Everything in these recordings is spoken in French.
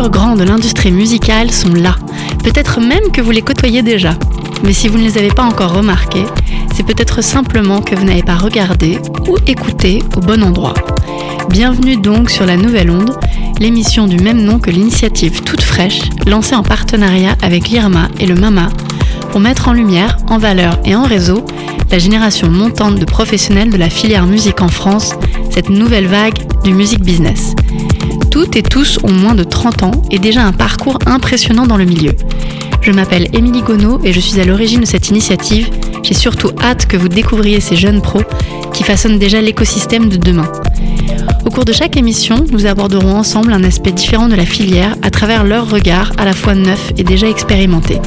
grands de l'industrie musicale sont là. Peut-être même que vous les côtoyez déjà. Mais si vous ne les avez pas encore remarqués, c'est peut-être simplement que vous n'avez pas regardé ou écouté au bon endroit. Bienvenue donc sur la Nouvelle Onde, l'émission du même nom que l'initiative toute fraîche, lancée en partenariat avec l'IRMA et le MAMA, pour mettre en lumière, en valeur et en réseau la génération montante de professionnels de la filière musique en France, cette nouvelle vague du music business. Toutes et tous ont moins de 30 ans et déjà un parcours impressionnant dans le milieu. Je m'appelle Émilie Gonneau et je suis à l'origine de cette initiative. J'ai surtout hâte que vous découvriez ces jeunes pros qui façonnent déjà l'écosystème de demain. Au cours de chaque émission, nous aborderons ensemble un aspect différent de la filière à travers leur regard à la fois neuf et déjà expérimenté.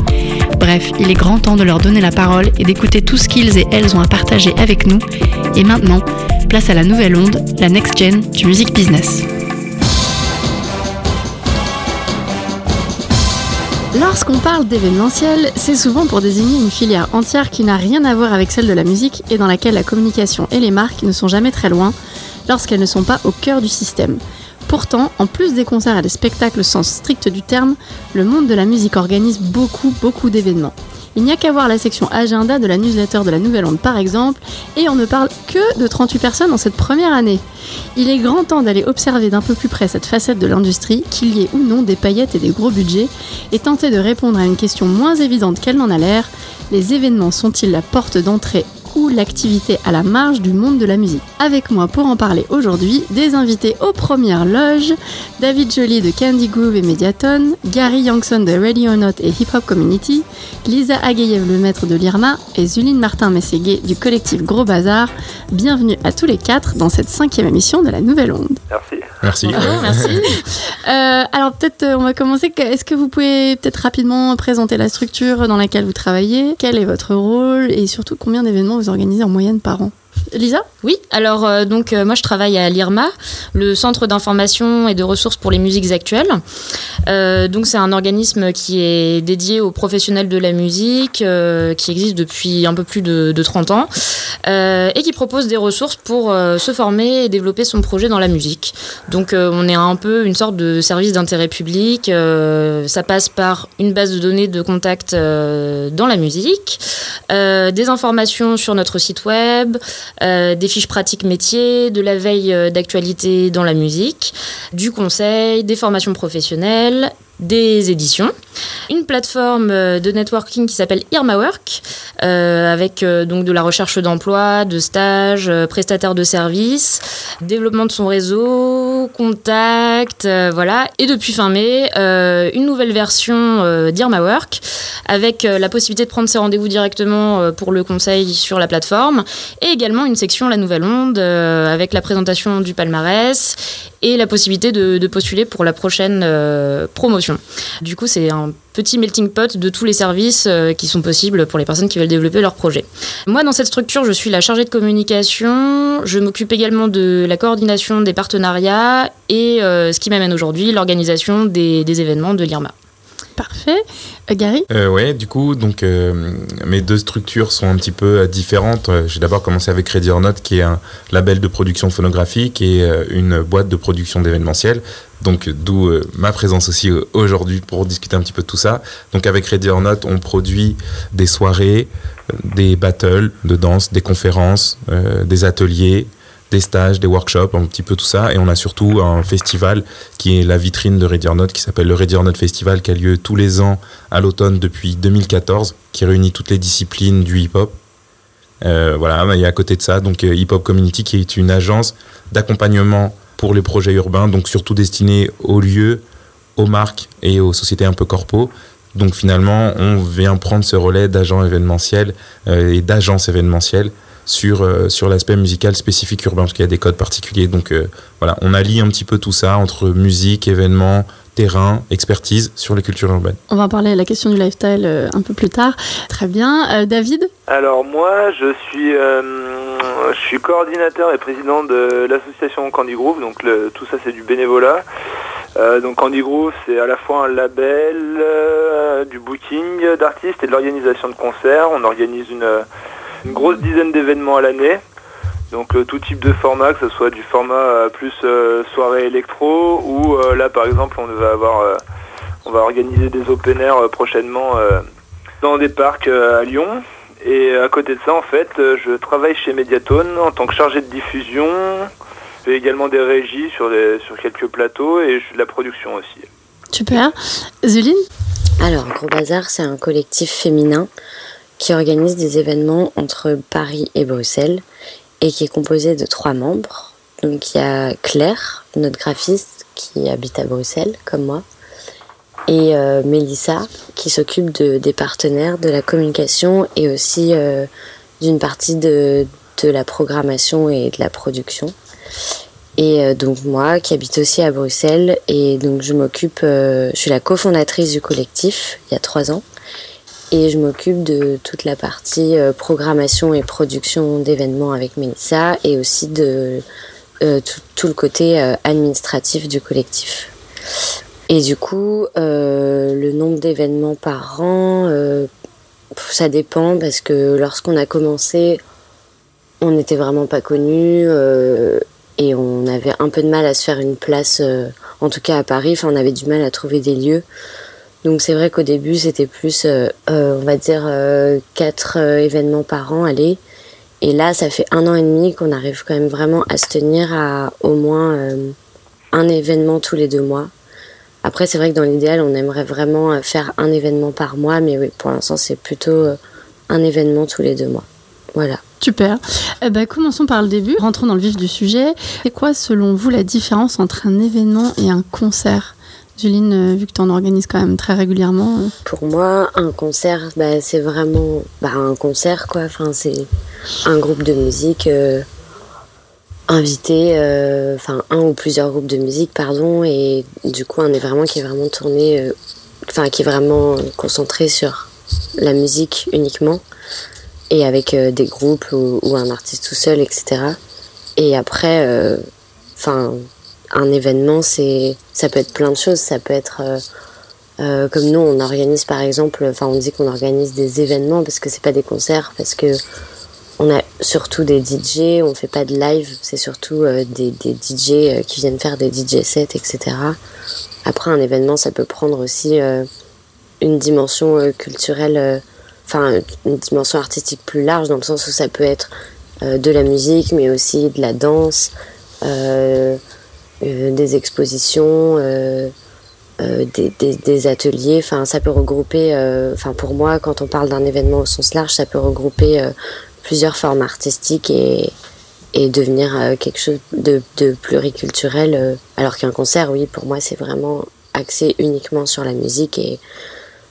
Bref, il est grand temps de leur donner la parole et d'écouter tout ce qu'ils et elles ont à partager avec nous. Et maintenant, place à la nouvelle onde, la next gen du music business. Lorsqu'on parle d'événementiel, c'est souvent pour désigner une filière entière qui n'a rien à voir avec celle de la musique et dans laquelle la communication et les marques ne sont jamais très loin lorsqu'elles ne sont pas au cœur du système. Pourtant, en plus des concerts et des spectacles au sens strict du terme, le monde de la musique organise beaucoup, beaucoup d'événements. Il n'y a qu'à voir la section agenda de la newsletter de la Nouvelle Onde par exemple, et on ne parle que de 38 personnes en cette première année. Il est grand temps d'aller observer d'un peu plus près cette facette de l'industrie, qu'il y ait ou non des paillettes et des gros budgets, et tenter de répondre à une question moins évidente qu'elle n'en a l'air, les événements sont-ils la porte d'entrée l'activité à la marge du monde de la musique. Avec moi pour en parler aujourd'hui, des invités aux premières loges, David Joly de Candy Groove et Mediaton, Gary Youngson de Radio Not et Hip Hop Community, Lisa Agayev le maître de l'IRMA et Zuline Martin-Mességué du collectif Gros Bazar. Bienvenue à tous les quatre dans cette cinquième émission de la Nouvelle Onde. Merci. Merci. merci. Euh, alors peut-être euh, on va commencer. Est-ce que vous pouvez peut-être rapidement présenter la structure dans laquelle vous travaillez? Quel est votre rôle? Et surtout combien d'événements vous organisez en moyenne par an Lisa Oui, alors euh, donc euh, moi je travaille à l'IRMA, le Centre d'information et de ressources pour les musiques actuelles. Euh, donc c'est un organisme qui est dédié aux professionnels de la musique, qui existe depuis un peu plus de, 30 ans, et qui propose des ressources pour se former et développer son projet dans la musique. Donc on est un peu une sorte de service d'intérêt public. ça passe par une base de données de contact dans la musique, des informations sur notre site web, euh, des fiches pratiques métiers, de la veille euh, d'actualité dans la musique, du conseil, des formations professionnelles, des éditions, une plateforme euh, de networking qui s'appelle IrmaWork, euh, avec euh, donc de la recherche d'emploi, de stages, prestataires de services, développement de son réseau, contact, voilà. Et depuis fin mai, une nouvelle version d'IrmaWork, avec la possibilité de prendre ses rendez-vous directement pour le conseil sur la plateforme, et également une section La Nouvelle Onde, avec la présentation du palmarès et la possibilité de, postuler pour la prochaine euh, promotion. Du coup, c'est un petit melting pot de tous les services euh, qui sont possibles pour les personnes qui veulent développer leur projet. Moi, dans cette structure, je suis la chargée de communication. Je m'occupe également de la coordination des partenariats et euh, ce qui m'amène aujourd'hui, l'organisation des, des événements de l'IRMA. Parfait. Euh, Gary euh, Ouais, du coup, donc euh, mes deux structures sont un petit peu différentes. J'ai d'abord commencé avec Ready or Not, qui est un label de production phonographique et une boîte de production d'événementiel. Donc, d'où ma présence aussi aujourd'hui pour discuter un petit peu de tout ça. Donc, avec Ready or Not, on produit des soirées, des battles de danse, des conférences, des ateliers, des stages, des workshops, un petit peu tout ça. Et on a surtout un festival qui est la vitrine de Ready or Not, qui s'appelle le Ready or Not Festival, qui a lieu tous les ans à l'automne depuis 2014, qui réunit toutes les disciplines du hip-hop. Euh, voilà, et à côté de ça, donc euh, Hip Hop Community, qui est une agence d'accompagnement pour les projets urbains, donc surtout destinée aux lieux, aux marques et aux sociétés un peu corpo. Donc finalement, on vient prendre ce relais d'agents événementiels euh, et d'agences événementielles sur, euh, sur l'aspect musical spécifique urbain, parce qu'il y a des codes particuliers. Donc euh, voilà, on allie un petit peu tout ça entre musique, événements, terrain, expertise sur les cultures urbaines. On va en parler de la question du lifestyle euh, un peu plus tard. Très bien. David? Alors moi, je suis, je suis coordinateur et président de l'association Candy Groove, donc tout ça c'est du bénévolat. donc Candy Groove, c'est à la fois un label, du booking d'artistes et de l'organisation de concerts. On organise une, une grosse dizaine d'événements à l'année. Donc tout type de format, que ce soit du format plus soirée électro ou là par exemple on va avoir on va organiser des open air prochainement dans des parcs à Lyon. Et à côté de ça en fait je travaille chez Mediatone en tant que chargé de diffusion. Je fais également des régies sur, sur quelques plateaux et je fais de la production aussi. Super. Zuline? Alors, Gros Bazar, c'est un collectif féminin qui organise des événements entre Paris et Bruxelles et qui est composé de trois membres. Donc il y a Claire, notre graphiste qui habite à Bruxelles, comme moi, et euh, Mélissa qui s'occupe de, des partenaires, de la communication et aussi euh, d'une partie de, de la programmation et de la production. Et euh, donc moi, qui habite aussi à Bruxelles, et donc je m'occupe, euh, je suis la cofondatrice du collectif il y a trois ans, et je m'occupe de toute la partie euh, programmation et production d'événements avec Mélissa, et aussi de tout, le côté administratif du collectif. Et du coup, le nombre d'événements par an, ça dépend parce que lorsqu'on a commencé, on n'était vraiment pas connus et on avait un peu de mal à se faire une place, euh, en tout cas à Paris, enfin, on avait du mal à trouver des lieux. Donc c'est vrai qu'au début c'était plus, euh, euh, on va dire, quatre événements par an, allez. Et là, ça fait un an et demi qu'on arrive quand même vraiment à se tenir à au moins un événement tous les deux mois. Après, c'est vrai que dans l'idéal, on aimerait vraiment faire un événement par mois, mais oui, pour l'instant, c'est plutôt un événement tous les deux mois. Voilà. Super. Eh ben, commençons par le début. Rentrons dans le vif du sujet. C'est quoi, selon vous, la différence entre un événement et un concert? Juline, euh, vu que tu en organises quand même très régulièrement. Euh. Pour moi, un concert, bah, c'est vraiment bah, un concert, quoi. Enfin, c'est un groupe de musique euh, invité, enfin, un ou plusieurs groupes de musique, pardon, et du coup, un événement qui est vraiment tourné, enfin, qui est vraiment concentré sur la musique uniquement et avec des groupes ou, un artiste tout seul, etc. Et après, enfin, un événement, c'est, ça peut être plein de choses. Ça peut être euh, comme nous, on organise par exemple, enfin, on dit qu'on organise des événements parce que c'est pas des concerts, parce que on a surtout des DJ, on fait pas de live, c'est surtout des, des, DJ qui viennent faire des DJ sets, etc. Après, un événement, ça peut prendre aussi une dimension culturelle enfin une dimension artistique plus large dans le sens où ça peut être euh, de la musique mais aussi de la danse, euh, euh, des expositions, des, des, ateliers. Enfin ça peut regrouper, enfin pour moi quand on parle d'un événement au sens large ça peut regrouper plusieurs formes artistiques et, et devenir quelque chose de, de pluriculturel alors qu'un concert oui pour moi c'est vraiment axé uniquement sur la musique et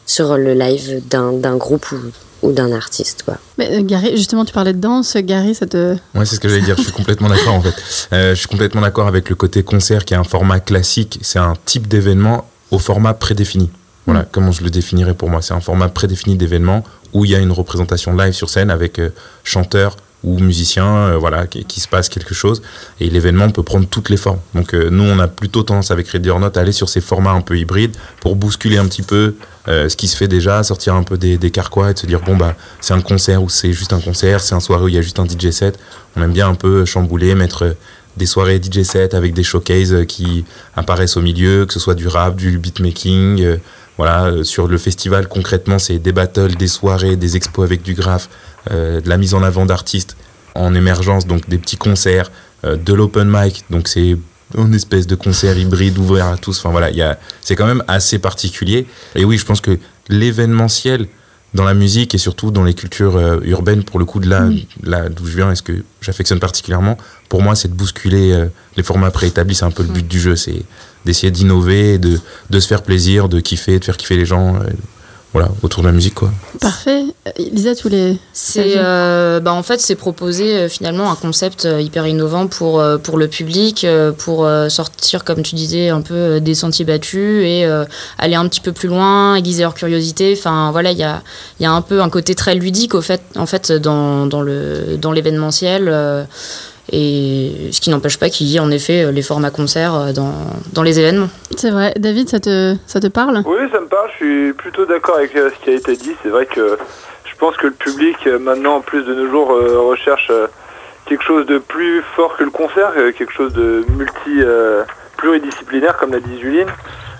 sur le live d'un groupe ou, ou d'un artiste. Quoi. Mais, euh, Gary, justement, tu parlais de danse. Gary, ça te. Oui, c'est ce que j'allais dire. Je suis complètement d'accord en fait. Euh, je suis complètement d'accord avec le côté concert qui est un format classique. C'est un type d'événement au format prédéfini. Voilà mm. comment je le définirais pour moi. C'est un format prédéfini d'événement où il y a une représentation live sur scène avec euh, chanteur, ou musicien, euh, voilà, qui, se passe quelque chose. Et l'événement peut prendre toutes les formes. Donc euh, nous, on a plutôt tendance avec Ready or Not à aller sur ces formats un peu hybrides pour bousculer un petit peu euh, ce qui se fait déjà, sortir un peu des, carquois et de se dire bon bah c'est un concert ou c'est juste un concert, c'est un soirée où il y a juste un DJ set. On aime bien un peu chambouler, mettre des soirées DJ set avec des showcases qui apparaissent au milieu, que ce soit du rap, du beatmaking. voilà, sur le festival concrètement, c'est des battles, des soirées, des expos avec du graphe, euh, de la mise en avant d'artistes en émergence, donc des petits concerts, euh, de l'open mic, donc c'est une espèce de concert hybride ouvert à tous. Enfin voilà, c'est quand même assez particulier. Et oui, je pense que l'événementiel dans la musique et surtout dans les cultures euh, urbaines, pour le coup de là, là d'où je viens et ce que j'affectionne particulièrement, pour moi, c'est de bousculer les formats préétablis. C'est un peu le but du jeu, c'est d'essayer d'innover, de, de se faire plaisir, de kiffer, de faire kiffer les gens voilà, autour de la musique. Quoi. Parfait. Lisa, tous les. C'est, euh, bah, en fait, c'est proposer euh, finalement un concept euh, hyper innovant pour, pour le public, pour sortir, comme tu disais, un peu des sentiers battus et aller un petit peu plus loin, aiguiser leur curiosité. Enfin, voilà, il y a, y a un peu un côté très ludique au fait, en fait, dans, dans, le, dans l'événementiel. Et ce qui n'empêche pas qu'il y ait en effet les formats concerts euh, dans, dans les événements. C'est vrai. David, ça te, ça te parle? Oui, ça me parle. Je suis plutôt d'accord avec euh, ce qui a été dit. C'est vrai que je pense que le public, euh, maintenant, en plus de nos jours, recherche quelque chose de plus fort que le concert, quelque chose de multi pluridisciplinaire comme l'a dit Juline,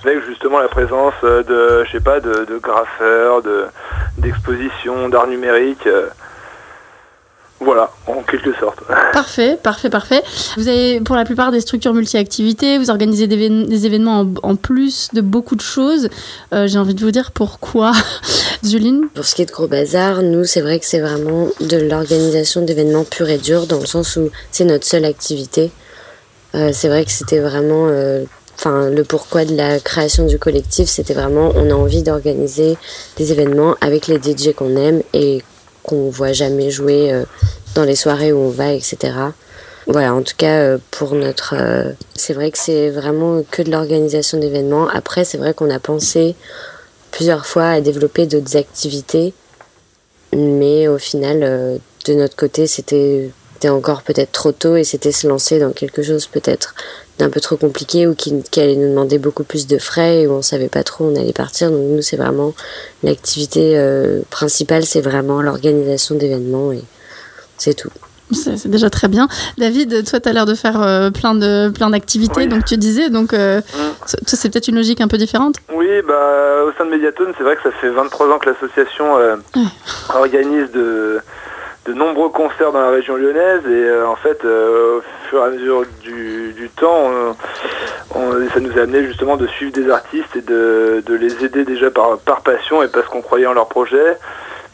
avec justement la présence de je sais pas de, de graffeurs, de d'expositions, d'art numérique. Voilà, en quelque sorte. Parfait, parfait, parfait. Vous avez pour la plupart des structures multi-activités, vous organisez des, événements en, plus de beaucoup de choses. Euh, j'ai envie de vous dire pourquoi, Zuline Pour ce qui est de Gros Bazar, nous, c'est vrai que c'est vraiment de l'organisation d'événements purs et durs, dans le sens où c'est notre seule activité. Euh, c'est vrai que c'était vraiment. Euh, enfin, le pourquoi de la création du collectif, c'était vraiment on a envie d'organiser des événements avec les DJ qu'on aime et qu'on voit jamais jouer euh, dans les soirées où on va, etc. Voilà, en tout cas, euh, pour notre. Euh, c'est vrai que c'est vraiment que de l'organisation d'événements. Après, c'est vrai qu'on a pensé plusieurs fois à développer d'autres activités, mais au final, de notre côté, c'était encore peut-être trop tôt et c'était se lancer dans quelque chose peut-être d'un peu trop compliqué ou qui, allait nous demander beaucoup plus de frais et où on savait pas trop où on allait partir. Donc nous, c'est vraiment l'activité euh, principale, c'est vraiment l'organisation d'événements et c'est tout. C'est déjà très bien. David, toi, tu as l'air de faire euh, plein de plein d'activités, donc tu disais, donc euh, c'est peut-être une logique un peu différente Oui, bah, au sein de Mediatone, c'est vrai que ça fait 23 ans que l'association organise de, de nombreux concerts dans la région lyonnaise et euh, en fait euh, au fur et à mesure du, temps ça nous a amené justement de suivre des artistes et de, les aider déjà par, par passion et parce qu'on croyait en leur projet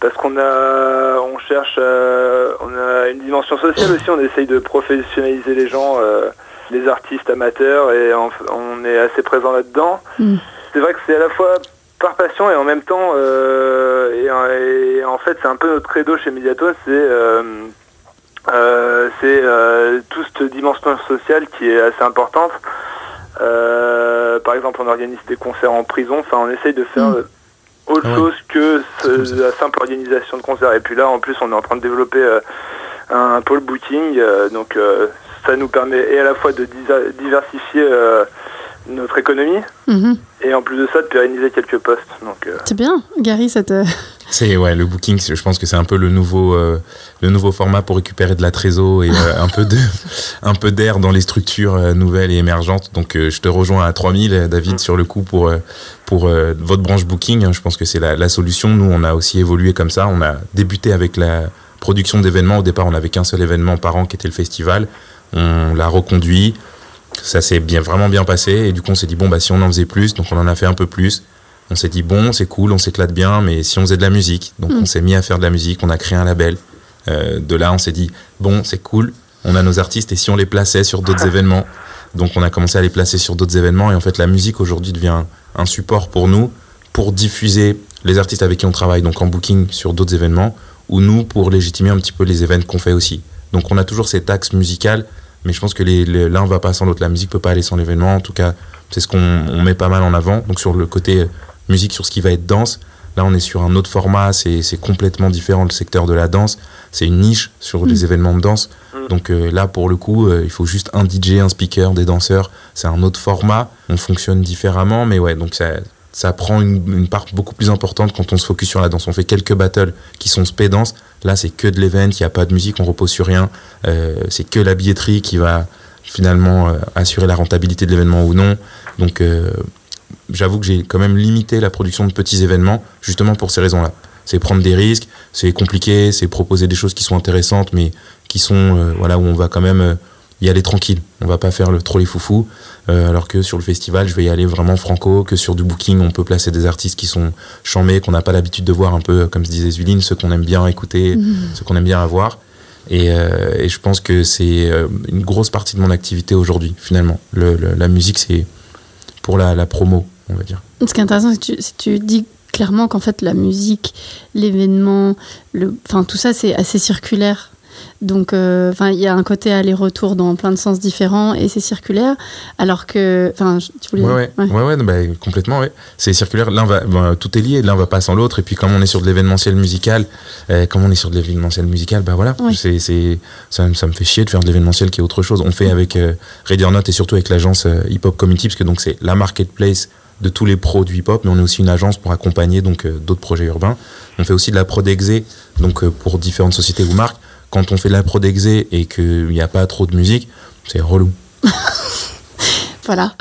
parce qu'on a on cherche euh, on a une dimension sociale aussi on essaye de professionnaliser les gens les artistes amateurs et on, est assez présent là-dedans mm. c'est vrai que c'est à la fois par passion et en même temps, euh, et, en fait c'est un peu notre credo chez Mediatone, c'est euh, euh, c'est toute cette dimension sociale qui est assez importante. par exemple, on organise des concerts en prison, enfin on essaye de faire mm. autre chose que la simple organisation de concerts. Et puis là, en plus, on est en train de développer un pôle booking, donc ça nous permet et à la fois de diversifier notre économie mhm. et en plus de ça de pérenniser quelques postes. Donc euh, c'est bien, Gary, cette. C'est ouais, le booking. Je pense que c'est un peu le nouveau, euh, le nouveau format pour récupérer de la trésor et euh, un peu de, un peu d'air dans les structures nouvelles et émergentes. Donc je te rejoins à 3000, David, mm. sur le coup pour pour votre branche booking. Hein. Je pense que c'est la, la, solution. Nous, on a aussi évolué comme ça. On a débuté avec la production d'événements. Au départ, on n'avait qu'un seul événement par an qui était le festival. On l'a reconduit ça s'est bien, vraiment bien passé. Et du coup, on s'est dit, bon, bah, si on en faisait plus, donc on en a fait un peu plus. On s'est dit, bon, c'est cool, on s'éclate bien, mais si on faisait de la musique, donc on mm. s'est mis à faire de la musique, on a créé un label. Euh, de là, on s'est dit, bon, c'est cool, on a nos artistes, et si on les plaçait sur d'autres événements Donc, on a commencé à les placer sur d'autres événements. Et en fait, la musique aujourd'hui devient un support pour nous, pour diffuser les artistes avec qui on travaille, donc en booking sur d'autres événements, ou nous, pour légitimer un petit peu les événements qu'on fait aussi. Donc, on a toujours cet axe musical mais je pense que l'un va pas sans l'autre. La musique peut pas aller sans l'événement. En tout cas, c'est ce qu'on met pas mal en avant. Donc sur le côté musique, sur ce qui va être danse, là on est sur un autre format. C'est complètement différent le secteur de la danse. C'est une niche sur les mm. événements de danse. Mm. Donc euh, là, pour le coup, euh, il faut juste un DJ, un speaker, des danseurs. C'est un autre format. On fonctionne différemment, mais ouais, donc ça ça prend une, part beaucoup plus importante quand on se focus sur la danse. On fait quelques battles qui sont spé-danse. Là, c'est que de l'event, il n'y a pas de musique, on repose sur rien. Euh, c'est que la billetterie qui va finalement euh, assurer la rentabilité de l'événement ou non. Donc, euh, j'avoue que j'ai quand même limité la production de petits événements, justement pour ces raisons-là. C'est prendre des risques, c'est compliqué, c'est proposer des choses qui sont intéressantes, mais qui sont, voilà, où on va quand même y aller tranquille. On va pas faire le, trop les foufous. Euh, alors que sur le festival, je vais y aller vraiment franco, que sur du booking, on peut placer des artistes qui sont chamés, qu'on n'a pas l'habitude de voir un peu, comme se disait Zuline, ceux qu'on aime bien écouter, mhm. ceux qu'on aime bien avoir. Euh, et, je pense que c'est euh, une grosse partie de mon activité aujourd'hui, finalement. la musique, c'est pour la, promo, on va dire. Ce qui est intéressant, c'est que tu, dis clairement qu'en fait, la musique, l'événement, enfin, tout ça, c'est assez circulaire. Donc, euh, enfin, il y a un côté aller-retour dans plein de sens différents et c'est circulaire. Alors que, enfin, tu voulais. Ouais, ouais, ouais, bah, complètement, ouais. C'est circulaire. L'un va, bah, tout est lié. L'un va pas sans l'autre. Et puis, comme on est sur de l'événementiel musical, euh, comme on est sur de l'événementiel musical, bah voilà. C'est, c'est, ça, ça, me fait chier de faire de l'événementiel qui est autre chose. On fait avec euh, Radio Note et surtout avec l'agence euh, Hip Hop Community, parce que donc c'est la marketplace de tous les pros du hip-hop, mais on est aussi une agence pour accompagner donc d'autres projets urbains. On fait aussi de la prod exé, donc pour différentes sociétés ou marques quand on fait de la prod exé et qu'il n'y a pas trop de musique, c'est relou. Voilà.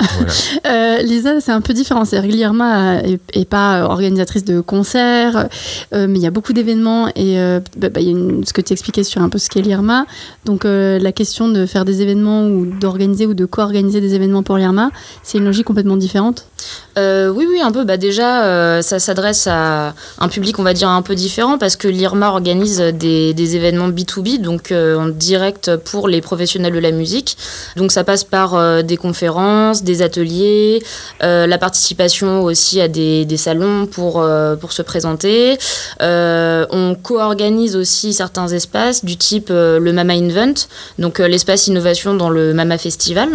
Euh, Lisa, c'est un peu différent. C'est Lirma est, pas organisatrice de concerts, euh, mais il y a beaucoup d'événements et euh, bah, bah, il y a ce que tu expliquais sur un peu ce qu'est Lirma. Donc la question de faire des événements ou d'organiser ou de co-organiser des événements pour Lirma, c'est une logique complètement différente. Oui, oui, un peu. Bah, déjà, ça s'adresse à un public, on va dire, un peu différent parce que l'IRMA organise des, événements B2B, donc en direct pour les professionnels de la musique. Donc ça passe par des conférences des ateliers, euh, la participation aussi à des, salons pour, euh, pour se présenter. Euh, on co-organise aussi certains espaces du type le Mama Invent, donc l'espace innovation dans le Mama Festival.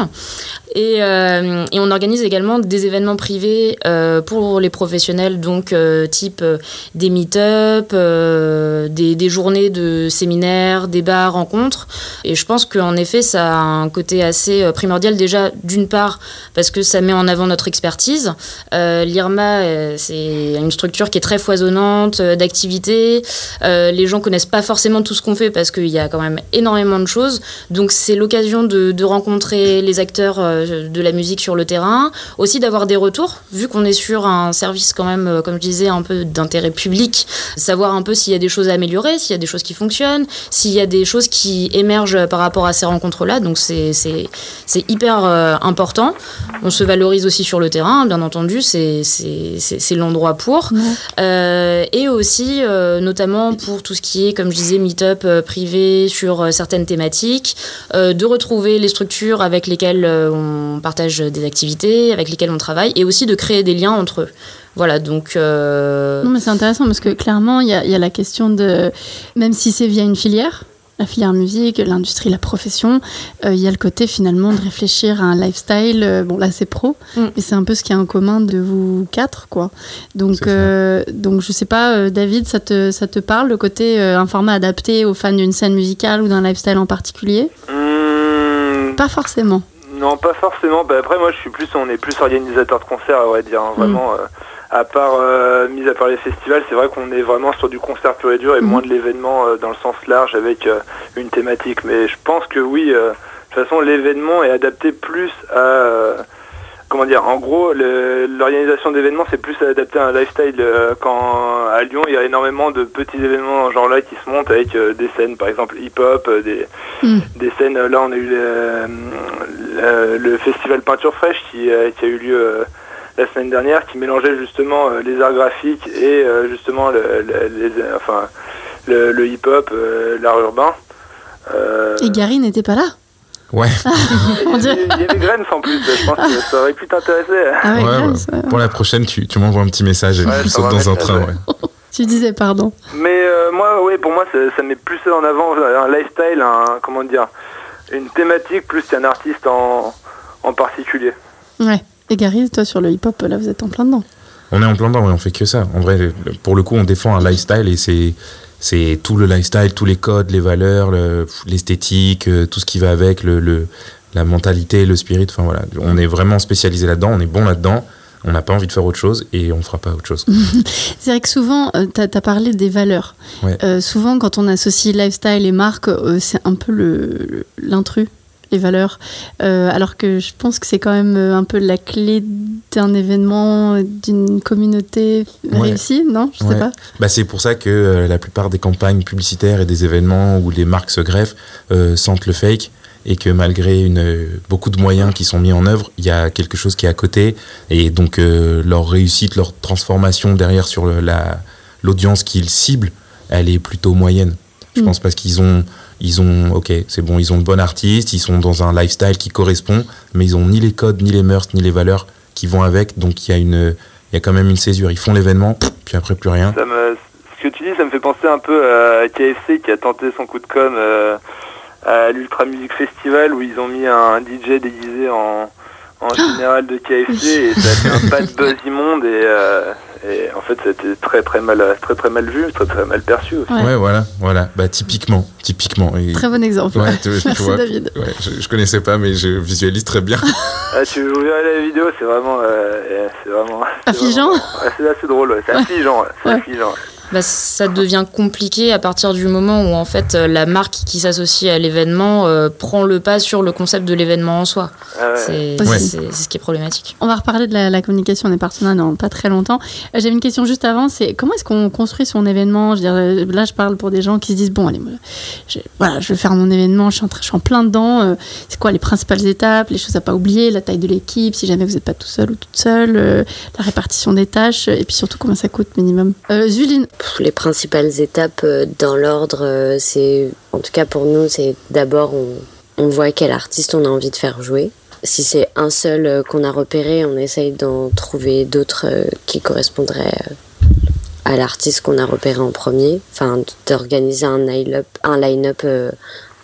Et, on organise également des événements privés pour les professionnels, donc type des meet-up, des, journées de séminaires, débats, rencontres. Et je pense qu'en effet, ça a un côté assez primordial déjà, d'une part, parce que ça met en avant notre expertise. Euh, L'IRMA, euh, c'est une structure qui est très foisonnante euh, d'activités. les gens connaissent pas forcément tout ce qu'on fait parce qu'il y a quand même énormément de choses. Donc c'est l'occasion de, rencontrer les acteurs de la musique sur le terrain, aussi d'avoir des vu qu'on est sur un service quand même, comme je disais, un peu d'intérêt public, savoir un peu s'il y a des choses à améliorer, s'il y a des choses qui fonctionnent, s'il y a des choses qui émergent par rapport à ces rencontres-là. Donc c'est hyper important. On se valorise aussi sur le terrain, bien entendu, c'est l'endroit pour. Euh, et aussi, euh, notamment pour tout ce qui est, comme je disais, meet-up euh, privé sur certaines thématiques, de retrouver les structures avec lesquelles on partage des activités, avec lesquelles on travaille, et aussi de créer des liens entre eux. Voilà, donc. Non, mais c'est intéressant parce que clairement, il y, y a, la question de. Même si c'est via une filière, la filière musique, l'industrie, la profession, euh, il y a le côté finalement de réfléchir à un lifestyle. Euh, bon, là c'est pro, mm. mais c'est un peu ce qui est en commun de vous quatre, quoi. Donc, euh, donc je sais pas, David, ça te, ça te parle le côté un format adapté aux fans d'une scène musicale ou d'un lifestyle en particulier? Hmm. Pas forcément. Non, pas forcément. Bah, après, moi, je suis plus, on est plus organisateur de concerts, on va dire. Hein, vraiment. Mm à part, euh, mis à part les festivals, c'est vrai qu'on est vraiment sur du concert pur et dur et mhm. moins de l'événement euh, dans le sens large avec euh, une thématique. Mais je pense que oui, de toute façon, l'événement est adapté plus à comment dire, en gros, l'organisation d'événements, c'est plus adapté à un lifestyle. quand à Lyon, il y a énormément de petits événements genre là qui se montent avec des scènes, par exemple hip-hop, des, mhm. des scènes. Là, on a eu le, festival Peinture Fraîche qui, qui a eu lieu la semaine dernière qui mélangeait justement euh, les arts graphiques et euh, justement le, les, enfin, le, hip-hop, euh, l'art urbain. et Gary n'était pas là? Ouais. il, y avait, Graines en plus, je pense que ça aurait pu t'intéresser. Ah Pour la prochaine, tu, tu m'envoies un petit message et je saute dans un train. tu disais pardon. Mais moi, oui, pour moi, ça, ça, met plus en avant un lifestyle, un, comment dire, une thématique plus qu'un artiste en, en particulier. Ouais. Et Gary, toi sur le hip-hop, là vous êtes en plein dedans. On est en plein dedans, on fait que ça. En vrai, pour le coup, on défend un lifestyle et c'est c'est tout le lifestyle, tous les codes, les valeurs, l'esthétique, euh, tout ce qui va avec, le, la mentalité, le spirit. Enfin voilà, on est vraiment spécialisé là-dedans, on est bon là-dedans. On n'a pas envie de faire autre chose et on ne fera pas autre chose. c'est vrai que souvent, euh, tu as, parlé des valeurs. Euh, souvent, quand on associe lifestyle et marque, c'est un peu l'intrus les valeurs. Euh, alors que je pense que c'est quand même euh, un peu la clé d'un événement, d'une communauté réussie, non? Je sais pas. Bah, c'est pour ça que euh, la plupart des campagnes publicitaires et des événements où les marques se greffent sentent le fake et que malgré une, beaucoup de moyens qui sont mis en œuvre, il y a quelque chose qui est à côté. Et donc leur réussite, leur transformation derrière sur l'audience qu'ils ciblent, elle est plutôt moyenne. Je mm. pense parce qu'ils ont ils ont, ok, c'est bon, ils ont de bons artistes, ils sont dans un lifestyle qui correspond, mais ils ont ni les codes, ni les mœurs, ni les valeurs qui vont avec. Donc il y a une, il y a quand même une césure. Ils font l'événement, puis après plus rien. ce que tu dis, ça me fait penser un peu à KFC qui a tenté son coup de com euh, à l'Ultra Music Festival où ils ont mis un DJ déguisé en, en général de KFC et ça a fait un pas de buzz immonde et, euh, et en fait c'était très très mal très très mal vu très très mal perçu aussi. Ouais, voilà voilà. Bah typiquement typiquement. Très bon exemple. Ouais, tu, Merci vois, David. Ouais, je, connaissais pas mais je visualise très bien. Ah, tu verras la vidéo c'est vraiment euh, c'est vraiment affligeant. c'est assez drôle c'est affligeant c'est affligeant bah, ça devient compliqué à partir du moment où en fait la marque qui s'associe à l'événement euh, prend le pas sur le concept de l'événement en soi. Ah ouais. C'est Ouais. ce qui est problématique. On va reparler de la, la communication des partenaires dans pas très longtemps. Euh, J'avais une question juste avant, c'est comment est-ce qu'on construit son événement? Je veux dire, euh, Là, je parle pour des gens qui se disent, bon, allez, moi, je, voilà, je vais faire mon événement, je suis en, train- je suis en plein dedans. euh, c'est quoi les principales étapes, les choses à pas oublier, la taille de l'équipe, si jamais vous n'êtes pas tout seul ou toute seule, euh, la répartition des tâches, et puis surtout combien ça coûte minimum? Euh, Zuline, Les principales étapes euh, dans l'ordre, euh, c'est, en tout cas pour nous, c'est d'abord on, on voit quel artiste on a envie de faire jouer. Si c'est un seul euh, qu'on a repéré, on essaye d'en trouver d'autres qui correspondraient à l'artiste qu'on a repéré en premier. Enfin, d'organiser un line-up, un euh,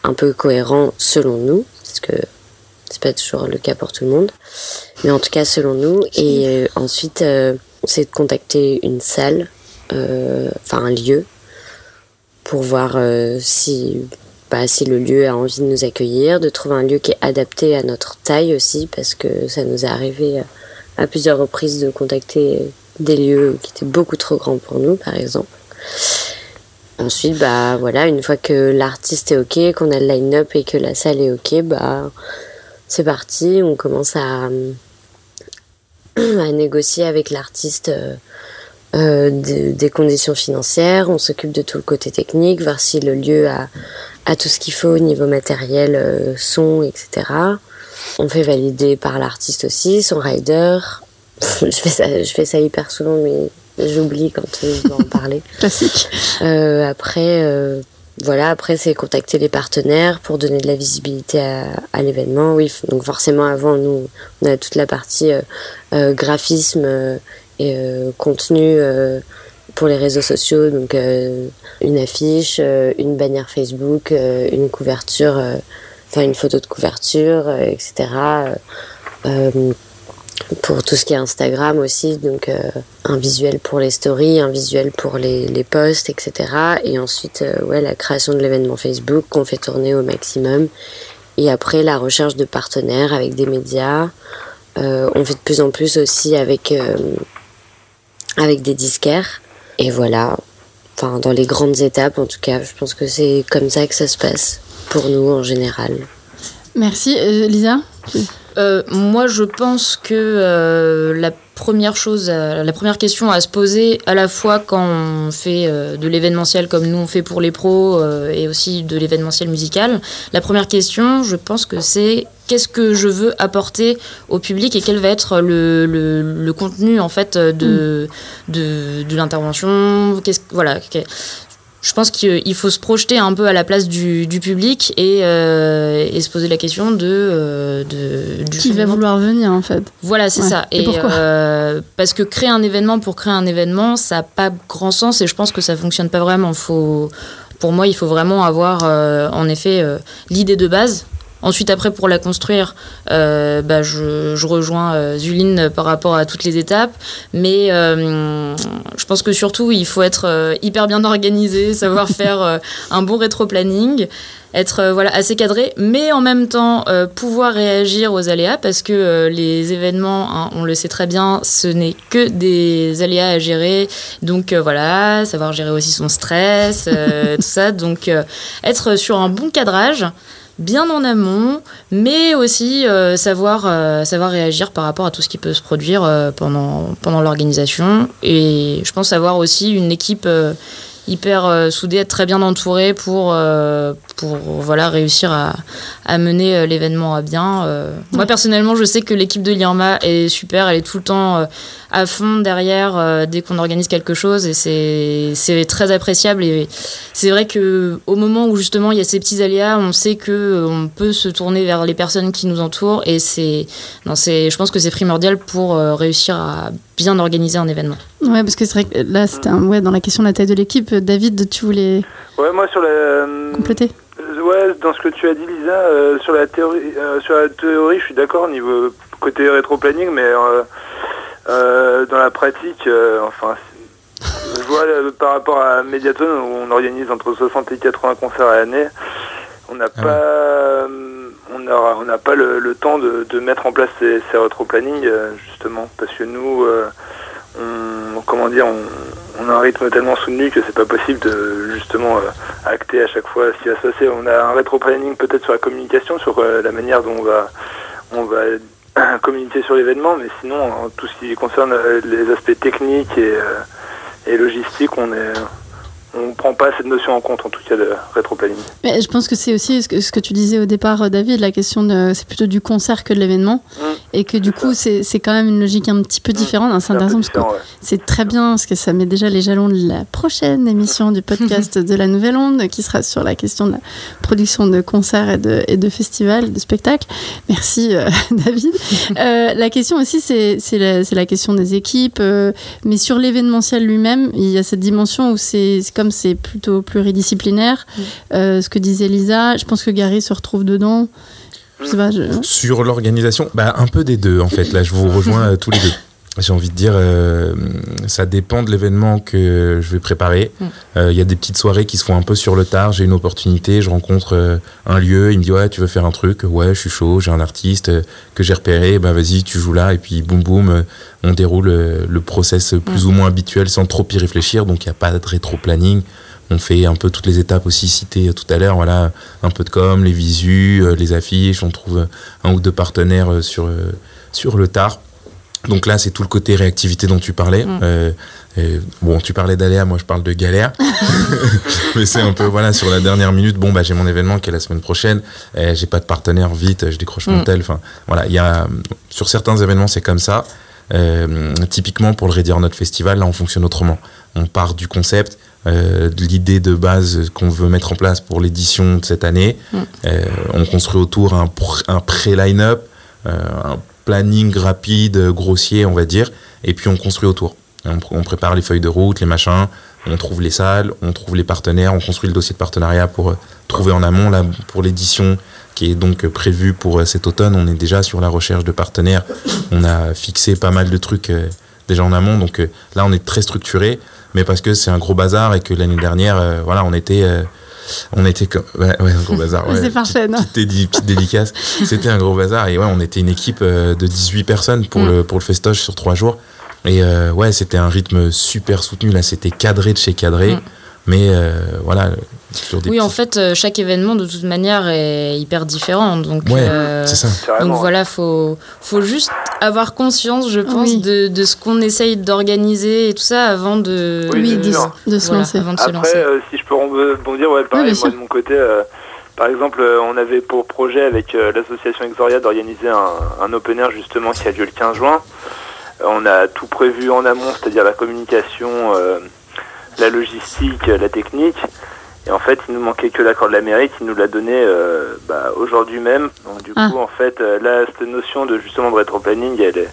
un peu cohérent selon nous, parce que c'est pas toujours le cas pour tout le monde. Mais en tout cas, selon nous. Et ensuite, c'est de contacter une salle enfin un lieu, pour voir euh, si, bah, si le lieu a envie de nous accueillir, de trouver un lieu qui est adapté à notre taille aussi, parce que ça nous est arrivé à, à plusieurs reprises de contacter des lieux qui étaient beaucoup trop grands pour nous, par exemple. Ensuite, bah voilà, une fois que l'artiste est ok, qu'on a le line-up et que la salle est ok, bah c'est parti, on commence à, à négocier avec l'artiste euh, de- des conditions financières, on s'occupe de tout le côté technique, voir si le lieu a, a tout ce qu'il faut au niveau matériel, euh, son, etc. On fait valider par l'artiste aussi, son rider. je, fais ça, je fais ça hyper souvent, mais j'oublie quand je dois en parler. classique. Euh, après, euh, voilà, après c'est contacter les partenaires pour donner de la visibilité à, à l'événement. Oui, donc forcément avant nous, on a toute la partie euh, euh, graphisme euh, et euh, contenu euh, pour les réseaux sociaux, donc euh, une affiche, une bannière Facebook, une couverture, enfin une photo de couverture, etc. Pour tout ce qui est Instagram aussi, donc un visuel pour les stories, un visuel pour les, les posts, etc. Et ensuite, ouais, la création de l'événement Facebook qu'on fait tourner au maximum. Et après, la recherche de partenaires avec des médias. On fait de plus en plus aussi avec, avec des disquaires. Et voilà, enfin, dans les grandes étapes, en tout cas, je pense que c'est comme ça que ça se passe pour nous en général. Merci. Euh, Lisa? Euh, moi, je pense que euh, la première chose, la première question à se poser, à la fois quand on fait euh, de l'événementiel comme nous on fait pour les pros euh, et aussi de l'événementiel musical, la première question, je pense que c'est qu'est-ce que je veux apporter au public et quel va être le, le, le contenu en fait de, de, de l'intervention. Qu'est-ce, voilà. je pense qu'il faut se projeter un peu à la place du, du public et, euh, et se poser la question de, euh, de du Qui va vouloir venir en fait voilà, c'est Ouais. ça. Et pourquoi euh, Parce que créer un événement pour créer un événement, ça n'a pas grand sens et je pense que ça fonctionne pas vraiment. Faut, pour moi, il faut vraiment avoir, euh, en effet, l'idée de base. Ensuite, après, pour la construire, euh, bah, je, je rejoins euh, Zuline par rapport à toutes les étapes. Mais euh, je pense que surtout, il faut être hyper bien organisé, savoir faire un bon rétro-planning être voilà assez cadré mais en même temps euh, pouvoir réagir aux aléas parce que euh, les événements hein, on le sait très bien ce n'est que des aléas à gérer donc euh, voilà savoir gérer aussi son stress tout ça donc être sur un bon cadrage bien en amont, mais aussi euh, savoir, euh, savoir réagir par rapport à tout ce qui peut se produire euh, pendant, pendant l'organisation. Et je pense avoir aussi une équipe hyper soudée, être très bien entourée pour, pour voilà, réussir à, à mener l'événement à bien. Moi, personnellement, je sais que l'équipe de l'IRMA est super, elle est tout le temps à fond derrière euh, dès qu'on organise quelque chose et c'est c'est très appréciable. Et c'est vrai que au moment où justement il y a ces petits aléas, on sait que euh, on peut se tourner vers les personnes qui nous entourent et c'est non c'est je pense que c'est primordial pour euh, réussir à bien organiser un événement. Ouais, parce que c'est vrai que là, c'était un- ouais, dans la question de la taille de l'équipe. David, tu voulais Ouais, moi sur la. compléter? Ouais, dans ce que tu as dit, Lisa, euh, sur la théorie, euh, sur la théorie, je suis d'accord au niveau côté rétro-planning, mais euh, dans la pratique, euh, enfin, je vois euh, par rapport à Mediaton où on organise entre 60 et 80 concerts à l'année, on n'a Ah pas, on aura- on n'a pas le, le temps de, de mettre en place ces, ces rétro-planning euh, justement, parce que nous, on, comment dire, on, on a un rythme tellement soutenu que c'est pas possible de justement acter à chaque fois ce qui va se passer. On a un rétro-planning peut-être sur la communication, sur la manière dont on va, on va communiquer sur l'événement, mais sinon, en tout ce qui concerne les aspects techniques et, et logistiques, on est on ne prend pas cette notion en compte, en tout cas, de rétroplanning. Mais je pense que c'est aussi ce que, ce que, tu disais au départ, David, la question c'est plutôt du concert que de l'événement. Mmh, et que du coup, c'est quand même une logique un petit peu mmh, différente. c'est intéressant parce que c'est très bien, parce que ça met déjà les jalons de la prochaine émission du podcast de la Nouvelle Onde, qui sera sur la question de la production de concerts et de, et de festivals, de spectacles. Merci, euh, David. euh, la question aussi, c'est la, la, question des équipes. Euh, mais sur l'événementiel lui-même, il y a cette dimension où c'est comme c'est plutôt pluridisciplinaire, mm. euh, ce que disait Lisa, je pense que Gary se retrouve dedans. Sur l'organisation, bah, un peu des deux en fait. Là, je vous rejoins euh, tous les deux. J'ai envie de dire, euh, ça dépend de l'événement que je vais préparer. Mm. Il y a des petites soirées qui se font un peu sur le tard. J'ai une opportunité, je rencontre un lieu, il me dit ouais, tu veux faire un truc? Ouais, je suis chaud, j'ai un artiste que j'ai repéré, ben vas-y, tu joues là, et puis boum boum, on déroule euh, le process plus ou moins habituel sans trop y réfléchir, donc il n'y a pas de rétro-planning. On fait un peu toutes les étapes aussi citées tout à l'heure, voilà, un peu de com, les visus, euh, les affiches, on trouve un ou deux partenaires euh, sur, sur le tard. Donc là, c'est tout le côté réactivité dont tu parlais. bon, tu parlais d'aléa, moi je parle de galère. Mais c'est un peu, voilà, sur la dernière minute, bon, bah, j'ai mon événement qui est la semaine prochaine, j'ai pas de partenaire, vite, je décroche mon mm. tel. Enfin, voilà, il y a, sur certains événements, c'est comme ça. Euh, typiquement pour le Ready or Not Festival, là on fonctionne autrement. On part du concept, euh, de l'idée de base qu'on veut mettre en place pour l'édition de cette année. Mm. Euh, on construit autour un, un pré-line-up, un planning rapide, grossier, on va dire, et puis on construit autour. On, prépare les feuilles de route, les machins, on trouve les salles, on trouve les partenaires, on construit le dossier de partenariat pour trouver en amont, là, pour l'édition qui est donc prévu pour euh, cet automne. On est déjà sur la recherche de partenaires. On a fixé pas mal de trucs euh, déjà en amont. Donc euh, là, on est très structuré, mais parce que c'est un gros bazar et que l'année dernière, voilà, on était on était comme ouais, un gros bazar c'est parfait non petite, dédicace. C'était un gros bazar et ouais on était une équipe de 18 personnes pour mm. le pour le festoche sur trois jours. Et ouais c'était un rythme super soutenu. Là c'était cadré de chez cadré. Mm. Mais euh, voilà. oui, en fait, euh, chaque événement, de toute manière, est hyper différent. Donc, euh, c'est ça. Donc voilà, faut, faut juste avoir conscience, je pense, de, de, ce qu'on essaye d'organiser et tout ça avant de, oui, de, se lancer. Après, si je peux rebondir, ouais, pareil, moi de mon côté. Par exemple, on avait pour projet avec l'association Exoria d'organiser un, un, open air justement qui a lieu le 15 juin. On a tout prévu en amont, c'est-à-dire la communication, la logistique, la technique. Et en fait, il nous manquait que l'accord de la mairie qui nous l'a donné euh, bah, aujourd'hui même. Donc du ah. coup, en fait, euh, là, cette notion de justement de rétro-planning, elle est,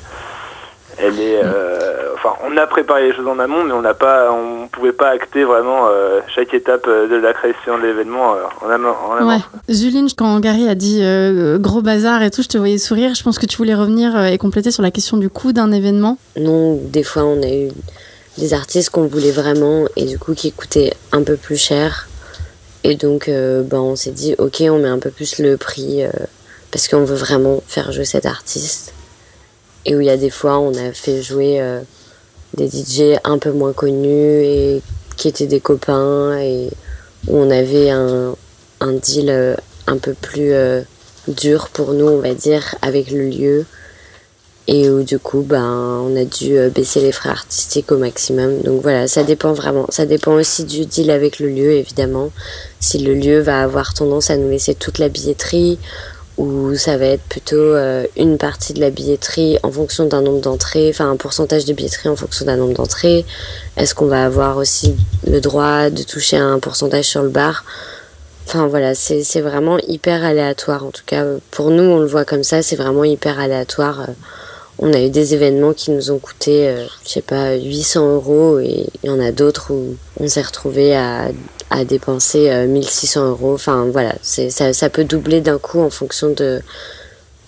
elle est, euh, enfin, on a préparé les choses en amont, mais on n'a pas, on pouvait pas acter vraiment chaque étape de la création de l'événement en amont. Ouais. Zuline, quand Gary a dit gros bazar et tout, je te voyais sourire. Je pense que tu voulais revenir et compléter sur la question du coût d'un événement. Non, des fois, on a eu des artistes qu'on voulait vraiment et du coup qui coûtaient un peu plus cher. Et donc euh, ben, on s'est dit ok on met un peu plus le prix euh, parce qu'on veut vraiment faire jouer cet artiste. Et où il y a des fois on a fait jouer euh, des DJ un peu moins connus et qui étaient des copains et où on avait un, un deal un peu plus dur pour nous on va dire avec le lieu et où du coup ben on a dû euh, baisser les frais artistiques au maximum donc voilà ça dépend vraiment ça dépend aussi du deal avec le lieu évidemment si le lieu va avoir tendance à nous laisser toute la billetterie ou ça va être plutôt euh, une partie de la billetterie en fonction d'un nombre d'entrées enfin un pourcentage de billetterie en fonction d'un nombre d'entrées est-ce qu'on va avoir aussi le droit de toucher un pourcentage sur le bar? Enfin voilà, c'est vraiment hyper aléatoire. En tout cas, pour nous, on le voit comme ça, c'est vraiment hyper aléatoire. Euh, on a eu des événements qui nous ont coûté, euh, je sais pas, 800 euros et il y en a d'autres où on s'est retrouvé à, dépenser 1600 euh, euros. Enfin voilà, ça, peut doubler d'un coup en fonction de.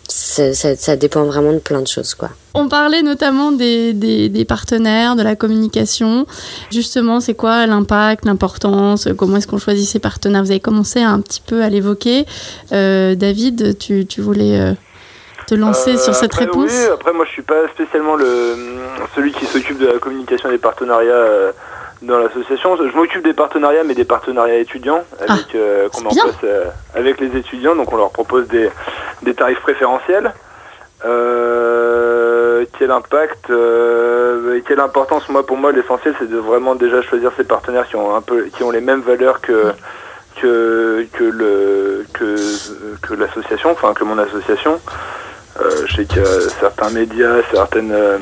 Ça, dépend vraiment de plein de choses quoi. On parlait notamment des, partenaires, de la communication. Justement, c'est quoi l'impact, l'importance? Comment est-ce qu'on choisit ces partenaires? Vous avez commencé un petit peu à l'évoquer. Euh, David, tu, tu voulais lancer sur cette après, réponse Oui, après moi je suis pas spécialement le, celui qui s'occupe de la communication des partenariats euh, dans l'association. Je m'occupe des partenariats, mais des partenariats étudiants avec, Ah, qu'on c'est met en bien. place euh, avec les étudiants. Donc on leur propose des, des tarifs préférentiels. Euh, quel impact euh, et quelle importance moi pour moi l'essentiel c'est de vraiment déjà choisir ces partenaires qui ont un peu qui ont les mêmes valeurs que que que le que que l'association enfin que mon association Euh, je sais qu'il y a certains médias certaines euh,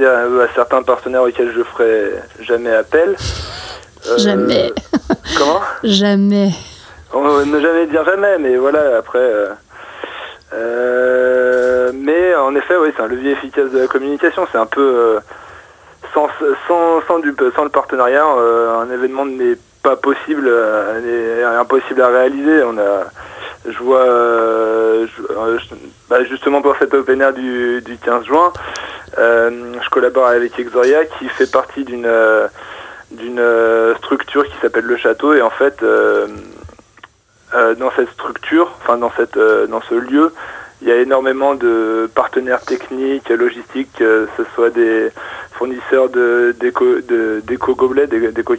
à, à certains partenaires auxquels je ferai jamais appel Euh, Jamais. comment? Jamais. on ne jamais dire jamais, mais voilà, après. euh, euh, mais en effet, oui, c'est un levier efficace de la communication. C'est un peu. euh, sans, sans, sans, du, sans le partenariat, euh, un événement n'est pas possible, euh, est impossible à réaliser. On a, je vois, euh, euh, bah, justement pour cet open air du, du 15 juin, euh, je collabore avec Exoria qui fait partie d'une structure qui s'appelle le château et en fait dans cette structure, enfin dans dans ce lieu, il y a énormément de partenaires techniques, logistiques, que ce soit des fournisseurs d'éco de d'éco gobelets, d'éco.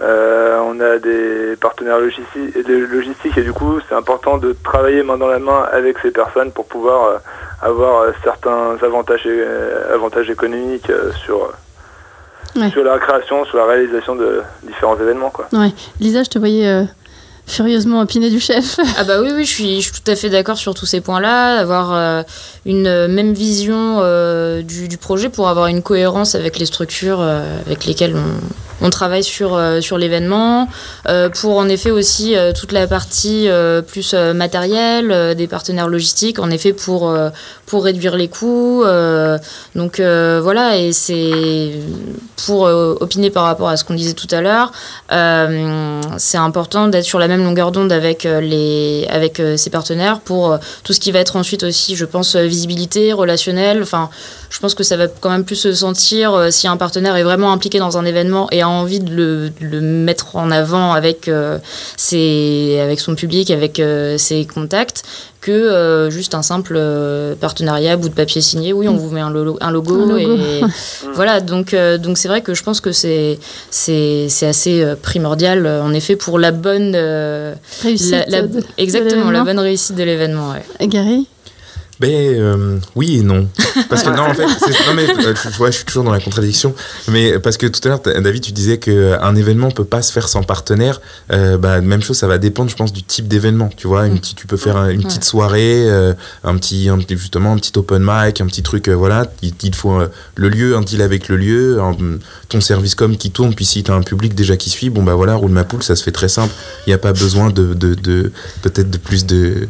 Euh, on a des partenaires logistiques et, de logistiques et du coup c'est important de travailler main dans la main avec ces personnes pour pouvoir euh, avoir euh, certains avantages avantages économiques sur Ouais. sur la création, sur la réalisation de différents événements quoi. Ouais. Lisa, je te voyais furieusement opiner du chef. Ah bah oui, oui, je suis, je suis tout à fait d'accord sur tous ces points-là, avoir euh, une euh, même vision euh, du, projet pour avoir une cohérence avec les structures avec lesquelles on, on travaille sur, sur l'événement, pour en effet aussi toute la partie plus matérielle, des partenaires logistiques, en effet pour, pour réduire les coûts. euh, donc euh, voilà, et c'est pour euh, opiner par rapport à ce qu'on disait tout à l'heure, c'est important d'être sur la même longueur d'onde avec les avec ses partenaires pour tout ce qui va être ensuite aussi, je pense, visibilité, relationnel. Enfin, je pense que ça va quand même plus se sentir si un partenaire est vraiment impliqué dans un événement et a envie de le, de le mettre en avant avec ses avec son public, avec ses contacts que euh, juste un simple euh, partenariat, bout de papier signé. Oui, on vous met un, lo- un logo, Un logo. et voilà. Donc euh, donc c'est vrai que je pense que c'est c'est c'est assez euh, primordial euh, en effet pour la bonne euh, Réussite. la- la- de- de exactement la l'événement. bonne réussite de l'événement. ouais. Gary? Ben euh, oui et non. Parce que non, en fait, c'est- non, mais, euh, tu vois, je suis toujours dans la contradiction. Mais parce que tout à l'heure, David, tu disais qu'un événement peut pas se faire sans partenaire. Euh, bah, même chose, ça va dépendre, je pense, du type d'événement. Tu vois, une Mm. petite, tu peux faire un- une Ouais. petite soirée, euh, un petit, un justement, un petit open mic, un petit truc, euh, voilà. Il, faut euh, le lieu, un deal avec le lieu, un- ton service com qui tourne. Puis si t'as un public déjà qui suit, bon bah voilà, roule ma poule, ça se fait très simple. Il n'y a pas besoin de, de, de peut-être de plus de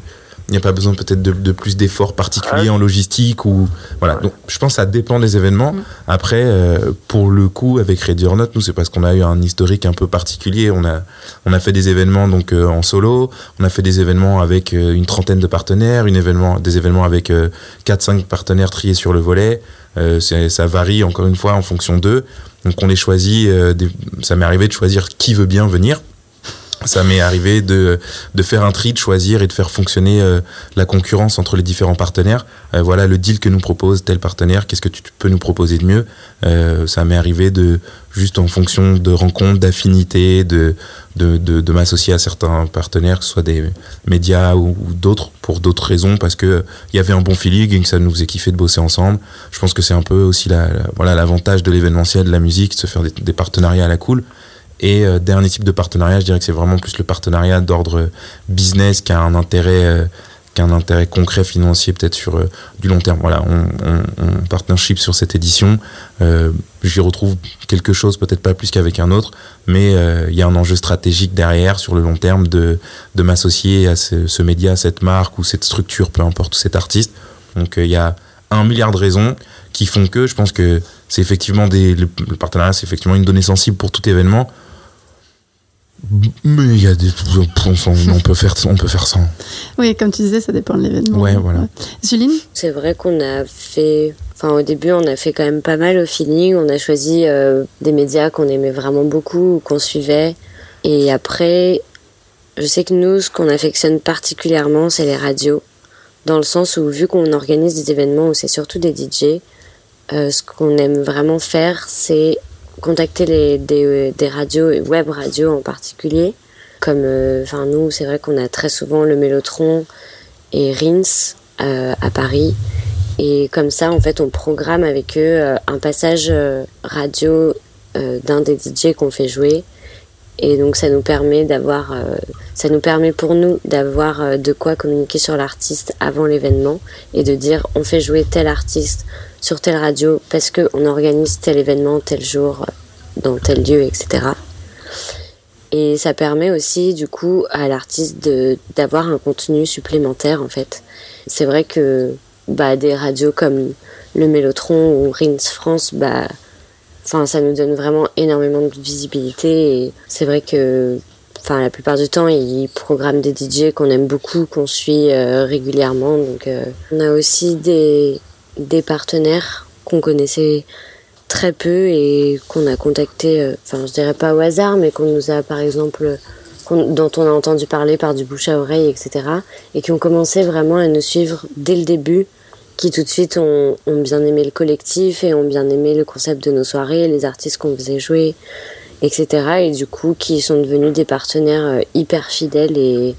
n'y a pas besoin peut-être de, de plus d'efforts particuliers Ah. en logistique ou voilà. Ouais. Donc je pense que ça dépend des événements. Mm. Après, euh, pour le coup, avec Ready or Not, nous c'est parce qu'on a eu un historique un peu particulier. On a on a fait des événements donc euh, en solo, on a fait des événements avec euh, une trentaine de partenaires, une événement, des événements avec euh, 4-5 partenaires triés sur le volet. Ça varie encore une fois en fonction d'eux. Donc on les choisit. des- ça m'est arrivé de choisir qui veut bien venir. Ça m'est arrivé de, de faire un tri, de choisir et de faire fonctionner euh, la concurrence entre les différents partenaires. Euh, voilà le deal que nous propose tel partenaire, qu'est-ce que tu peux nous proposer de mieux? Euh, Ça m'est arrivé de, juste en fonction de rencontres, d'affinités, de, de, de, m'associer à certains partenaires, que ce soit des médias ou, d'autres, pour d'autres raisons, parce que il y avait un bon feeling et que ça nous faisait kiffer de bosser ensemble. Je pense que c'est un peu aussi la- voilà l'avantage de l'événementiel, de la musique, de se faire des, des partenariats à la cool. Et euh, dernier type de partenariat, je dirais que c'est vraiment plus le partenariat d'ordre business qui a un intérêt, euh, qui a un intérêt concret financier peut-être sur euh, du long terme. Voilà, on, on, on partnership sur cette édition. J'y retrouve quelque chose, peut-être pas plus qu'avec un autre, mais il y a un enjeu stratégique derrière sur le long terme de, de m'associer à ce, média, cette marque ou cette structure, peu importe, ou cet artiste. Donc il y a un milliard de raisons qui font que je pense que c'est effectivement des, le partenariat, c'est effectivement une donnée sensible pour tout événement. Mais il y a des. On, on peut faire, on peut faire sans. Oui, comme tu disais, ça dépend de l'événement. Ouais, voilà. Zuline C'est vrai qu'on a fait. Enfin, au début, on a fait quand même pas mal au feeling. On a choisi euh, des médias qu'on aimait vraiment beaucoup ou qu'on suivait. Et après, je sais que nous, ce qu'on affectionne particulièrement, c'est les radios. Dans le sens où, vu qu'on organise des événements où c'est surtout des DJ, euh, ce qu'on aime vraiment faire, c'est contacté les, des, radios, web radios en particulier. Comme, enfin nous, c'est vrai qu'on a très souvent le Mélotron et Rins à Paris. Et comme ça, en fait, on programme avec eux un passage radio d'un des DJ qu'on fait jouer et donc ça nous permet d'avoir, euh, ça nous permet pour nous d'avoir euh, de quoi communiquer sur l'artiste avant l'événement et de dire on fait jouer tel artiste sur telle radio parce qu'on organise tel événement tel jour euh, dans tel lieu, etc. Et ça permet aussi du coup à l'artiste d'avoir un contenu supplémentaire en fait. C'est vrai que bah, des radios comme le Mélotron ou Rins France, bah ça nous donne vraiment énormément de visibilité c'est vrai que la plupart du temps ils programment des DJ qu'on aime beaucoup qu'on suit euh, régulièrement donc euh, on a aussi des des partenaires qu'on connaissait très peu et qu'on a contacté euh, enfin je dirais pas au hasard mais qu'on nous a par exemple dont on a entendu parler par du bouche à oreille etc et qui ont commencé vraiment à nous suivre dès le début qui tout de suite ont, bien aimé le collectif et ont bien aimé le concept de nos soirées, les artistes qu'on faisait jouer, etc. Et du coup, qui sont devenus des partenaires euh, hyper fidèles et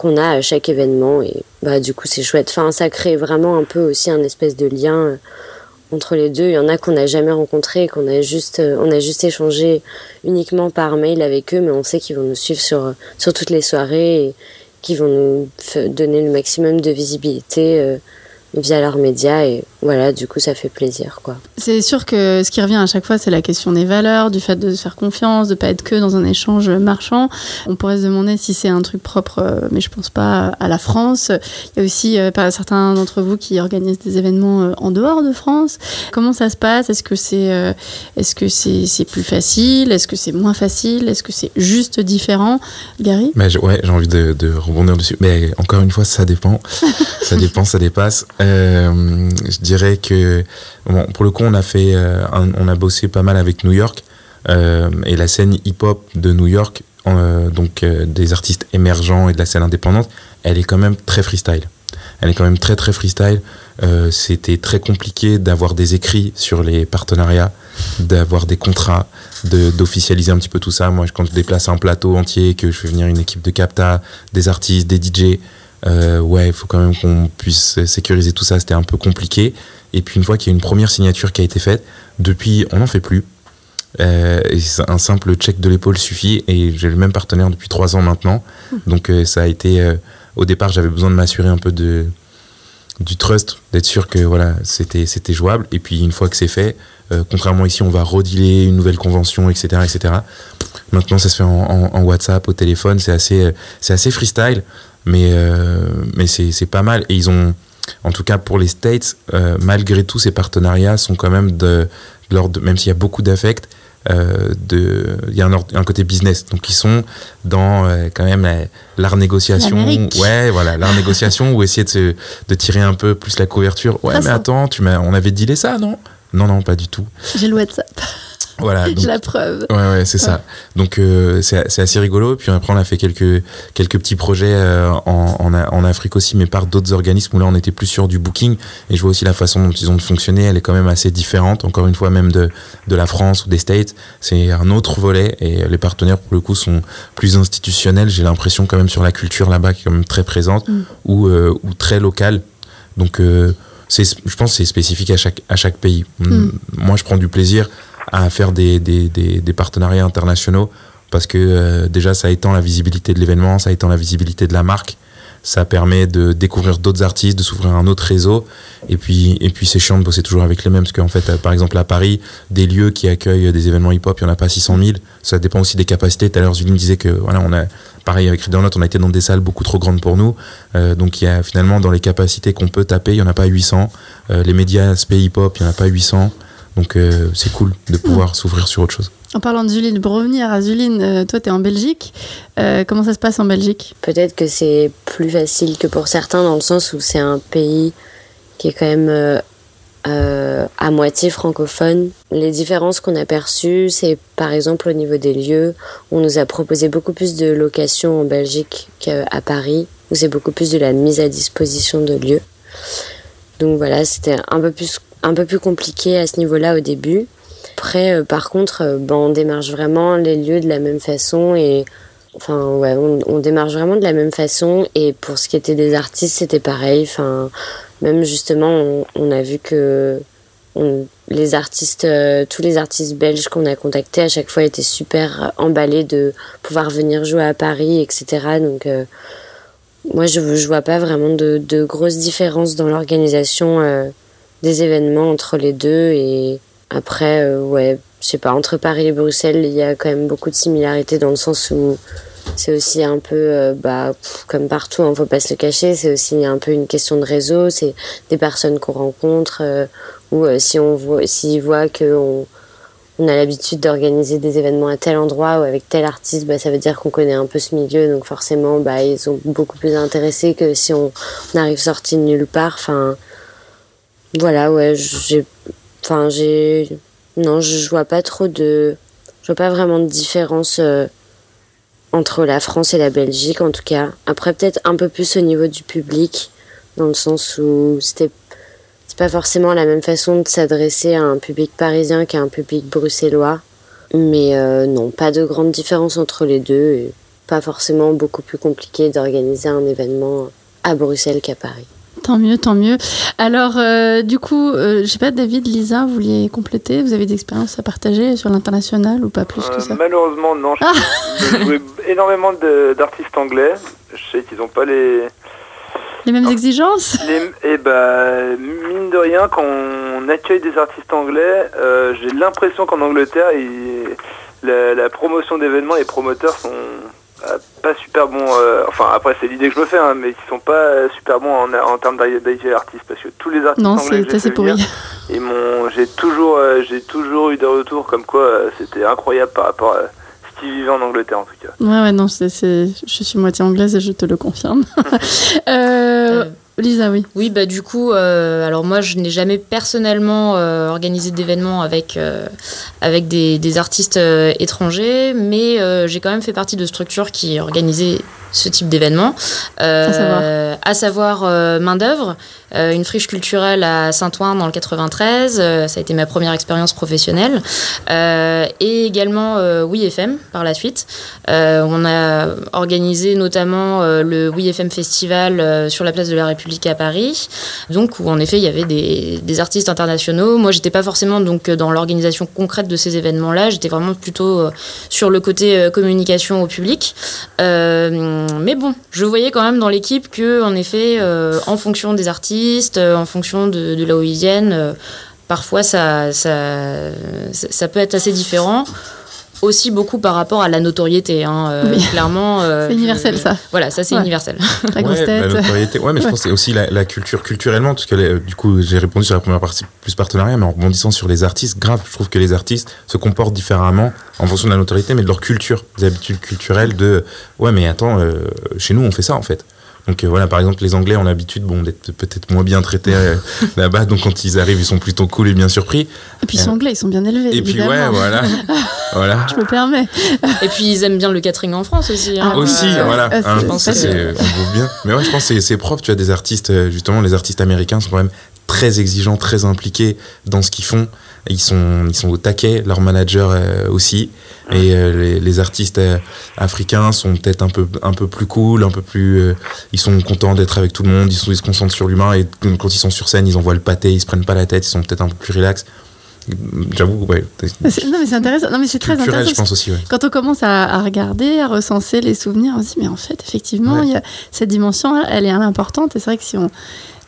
qu'on a à chaque événement. Et bah, du coup, c'est chouette. Enfin, ça crée vraiment un peu aussi un espèce de lien euh, entre les deux. Il y en a qu'on n'a jamais rencontrés, qu'on a juste, euh, on a juste échangé uniquement par mail avec eux, mais on sait qu'ils vont nous suivre sur, sur toutes les soirées et qu'ils vont nous donner le maximum de visibilité via leurs médias et voilà, du coup, ça fait plaisir, quoi. C'est sûr que ce qui revient à chaque fois, c'est la question des valeurs, du fait de se faire confiance, de pas être que dans un échange marchand. On pourrait se demander si c'est un truc propre, euh, mais je pense pas à la France. Il y a aussi euh, certains d'entre vous qui organisent des événements euh, en dehors de France. Comment ça se passe? Est-ce que c'est est-ce que c'est c'est plus facile? Est-ce que c'est moins facile? Est-ce que c'est juste différent? Gary? Mais Ouais, j'ai envie de, de, rebondir dessus. Mais encore une fois, ça dépend. ça dépend, ça dépasse. Je dirais que pour le coup, on a fait, euh, on a bossé pas mal avec New York euh, et la scène hip-hop de New York, euh, donc des artistes émergents et de la scène indépendante, elle est quand même très freestyle. Elle est quand même très très freestyle. C'était très compliqué d'avoir des écrits sur les partenariats, d'avoir des contrats, d'officialiser un petit peu tout ça. Moi, quand je déplace un plateau entier, que je fais venir une équipe de capta, des artistes, des DJ, euh, ouais, il faut quand même qu'on puisse sécuriser tout ça. C'était un peu compliqué. Et puis une fois qu'il y a une première signature qui a été faite, depuis, on n'en fait plus. Euh, un simple check de l'épaule suffit. Et j'ai le même partenaire depuis trois ans maintenant. Donc euh, ça a été. Au départ, j'avais besoin de m'assurer un peu de du trust, d'être sûr que voilà, c'était c'était jouable. Et puis une fois que c'est fait, contrairement ici, on va redealer une nouvelle convention, etc., etc. Maintenant, ça se fait en, en, en WhatsApp, au téléphone. C'est assez c'est assez freestyle mais, euh, mais c'est pas mal. Et ils ont, en tout cas pour les States, euh, malgré tout, ces partenariats sont quand même de, de même s'il y a beaucoup d'affect, euh, de, il y a un, un, côté business. Donc ils sont dans euh, quand même l'art négociation. Ouais, voilà, l'art négociation ou essayer de, se, de tirer un peu plus la couverture. Ouais, mais attends, tu on avait dealé ça, non? Non, non, pas du tout. J'ai le WhatsApp. Voilà. J'ai la preuve. Ouais, ouais, c'est ça. Donc euh, c'est assez rigolo. Puis après, on a fait quelques, quelques petits projets euh, en, en, en, Afrique aussi, mais par d'autres organismes où là, on était plus sur du booking. Et je vois aussi la façon dont ils ont fonctionné. Elle est quand même assez différente, encore une fois, même de, de la France ou des States. C'est un autre volet. Et les partenaires, pour le coup, sont plus institutionnels. J'ai l'impression quand même sur la culture là-bas qui est quand même très présente mm. ou, euh, ou très locale. Donc, euh, je pense c'est spécifique à chaque, à chaque pays. Mm. Moi, je prends du plaisir à faire des, des, des, des partenariats internationaux parce que euh, déjà ça étend la visibilité de l'événement, ça étend la visibilité de la marque, ça permet de découvrir d'autres artistes, de s'ouvrir un autre réseau. Et puis, et puis c'est chiant de bosser toujours avec les mêmes, parce qu'en fait, euh, par exemple à Paris, des lieux qui accueillent des événements hip-hop, il n'y en a pas 600 000. Ça dépend aussi des capacités. Tout à l'heure, Julie me disait que voilà, on a pareil avec Reader Note, on a été dans des salles beaucoup trop grandes pour nous. Euh, donc il y a finalement dans les capacités qu'on peut taper, il n'y en a pas 800. Euh, les médias aspect hip-hop, il n'y en a pas 800. Donc euh, c'est cool de pouvoir s'ouvrir sur autre chose. En parlant de Zuline, pour revenir à Zuline, euh, toi tu es en Belgique. Euh, comment ça se passe en Belgique? Peut-être que c'est plus facile que pour certains dans le sens où c'est un pays qui est quand même à moitié francophone. Les différences qu'on a perçues, c'est par exemple au niveau des lieux. On nous a proposé beaucoup plus de locations en Belgique qu'à Paris, où c'est beaucoup plus de la mise à disposition de lieux. Donc voilà, c'était un peu plus un peu plus compliqué à ce niveau-là au début. après, par contre, ben, on démarche vraiment les lieux de la même façon et Enfin, ouais, on, démarche vraiment de la même façon. Et pour ce qui était des artistes, c'était pareil. Enfin, même justement, on, a vu que les artistes, euh, tous les artistes belges qu'on a contactés à chaque fois étaient super emballés de pouvoir venir jouer à Paris, etc. Donc, euh, moi, je ne vois pas vraiment de, grosses différences dans l'organisation euh, des événements entre les deux. Et après, ouais, je sais pas, entre Paris et Bruxelles, il y a quand même beaucoup de similarités dans le sens où c'est aussi un peu, euh, bah, comme partout, hein, faut pas se le cacher, c'est aussi un peu une question de réseau, c'est des personnes qu'on rencontre, euh, ou euh, si on voit, s'ils voient qu'on on a l'habitude d'organiser des événements à tel endroit ou avec tel artiste, bah, ça veut dire qu'on connaît un peu ce milieu, donc forcément, bah, ils sont beaucoup plus intéressés que si on, arrive sorti de nulle part. Enfin, voilà, ouais, j'ai, enfin, j'ai, non, je vois pas trop de, je vois pas vraiment de différence entre la France et la Belgique en tout cas. Après peut-être un peu plus au niveau du public, dans le sens où c'était c'est pas forcément la même façon de s'adresser à un public parisien qu'à un public bruxellois. Mais euh, non, pas de grande différence entre les deux. Et pas forcément beaucoup plus compliqué d'organiser un événement à Bruxelles qu'à Paris. Tant mieux, tant mieux. Alors, euh, du coup, euh, je sais pas, David, Lisa, vous vouliez compléter? Vous avez des expériences à partager sur l'international ou pas plus que ça? Malheureusement, non. J'ai ah joué énormément d'artistes anglais. Je sais qu'ils n'ont pas les... Les mêmes exigences? Et eh ben, mine de rien, quand on accueille des artistes anglais, euh, j'ai l'impression qu'en Angleterre, la, la, promotion d'événements, les promoteurs sont euh, pas super bons. Euh, enfin, après, c'est l'idée que je me fais, hein, mais ils sont pas super bons en, en termes d'IT artistes parce que tous les artistes non, c'est assez pourri. j'ai toujours, j'ai toujours eu des retours comme quoi c'était incroyable par rapport à qui vivait en Angleterre en tout cas. Ouais, ouais, non, c'est, je suis moitié anglaise et je te le confirme. Euh, euh, Lisa, oui. Oui, bah du coup, euh, alors moi, je n'ai jamais personnellement organisé d'événements avec, avec des, des artistes étrangers, mais j'ai quand même fait partie de structures qui organisaient ce type d'événement, à savoir, à savoir main d'œuvre. Euh, une friche culturelle à Saint-Ouen dans le 93. Euh, ça a été ma première expérience professionnelle. Euh, et également Oui FM par la suite. on a organisé notamment le Oui FM Festival sur la place de la République à Paris. Donc où en effet il y avait des, artistes internationaux. Moi j'étais pas forcément donc dans l'organisation concrète de ces événements-là. J'étais vraiment plutôt sur le côté communication au public. mais bon, je voyais quand même dans l'équipe que en effet en fonction des artistes euh, en fonction de, de. Euh, parfois, ça, ça, peut être assez différent aussi beaucoup par rapport à la notoriété. Hein, euh, Clairement. c'est universel, ça. Voilà, ça, c'est universel. La grosse tête. La notoriété. Ouais, mais je pense que c'est aussi la, culture culturellement, parce que du coup, j'ai répondu sur la première partie plus partenariat, mais en rebondissant sur les artistes, grave, je trouve que les artistes se comportent différemment en fonction de la notoriété, mais de leur culture, des habitudes culturelles de ouais, mais attends, chez nous, on fait ça en fait. Donc euh, voilà, par exemple, les Anglais ont l'habitude bon, d'être peut-être moins bien traités euh, là-bas, donc quand ils arrivent, ils sont plutôt cool et bien surpris. Et puis ils sont anglais, ils sont bien élevés. Et puis ouais, voilà. voilà. Je me permets. Et puis ils aiment bien le catering en France aussi. Hein. aussi, voilà. Ah, hein, je pense que c'est bien. Mais ouais, je pense que c'est propre. Tu as des artistes, euh, justement, les artistes américains sont quand même très exigeants, très impliqués dans ce qu'ils font. Ils sont, ils sont au taquet, leurs managers aussi. Et euh, les, artistes euh, africains sont peut-être un peu, un peu plus cool, un peu plus. Euh, ils sont contents d'être avec tout le monde, ils, sont, ils se concentrent sur l'humain et quand ils sont sur scène, ils envoient le pâté, ils se prennent pas la tête, ils sont peut-être un peu plus relax. J'avoue, ouais. Non, mais c'est intéressant. Non, mais c'est très intéressant. je pense aussi, Quand on commence à, regarder, à recenser les souvenirs, on se dit, mais en fait, effectivement, il y a, cette dimension, elle est importante. Et c'est vrai que si on,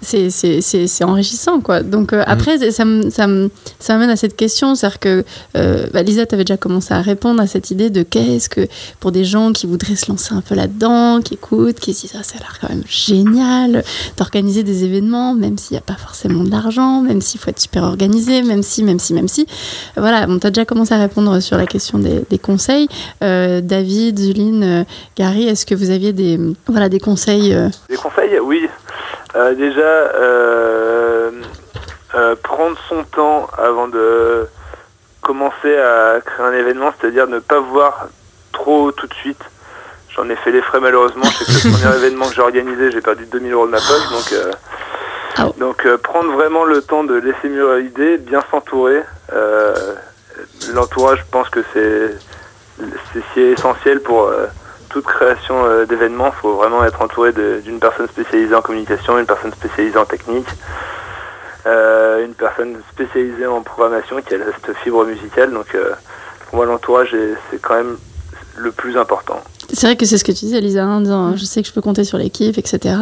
c'est enrichissant quoi. Donc euh, mm. après ça m'amène à cette question, c'est-à-dire que euh, bah, Lisa t'avais déjà commencé à répondre à cette idée de qu'est-ce que pour des gens qui voudraient se lancer un peu là-dedans, qui écoutent, qui se disent ah, ça a l'air quand même génial d'organiser des événements, même s'il n'y a pas forcément de l'argent, même s'il faut être super organisé, même si, même si, même si. Voilà, on t'a déjà commencé à répondre sur la question des, conseils. Euh, David, Zuline, Gary, est-ce que vous aviez des voilà des conseils Des conseils, oui. Euh, déjà, euh, euh, prendre son temps avant de commencer à créer un événement, c'est-à-dire ne pas voir trop tout de suite. J'en ai fait les frais malheureusement. C'est que le premier événement que j'ai organisé, j'ai perdu 2000 euros de ma poche. Donc, ah donc prendre vraiment le temps de laisser mûrir l'idée, bien s'entourer. l'entourage, je pense que c'est c'est essentiel pour toute création d'événements. Il faut vraiment être entouré d'une personne spécialisée en communication, une personne spécialisée en technique, une personne spécialisée en programmation qui a cette fibre musicale. Donc pour moi, l'entourage, c'est quand même le plus important. C'est vrai que c'est ce que tu disais, Lisa, hein, disant, je sais que je peux compter sur l'équipe, etc.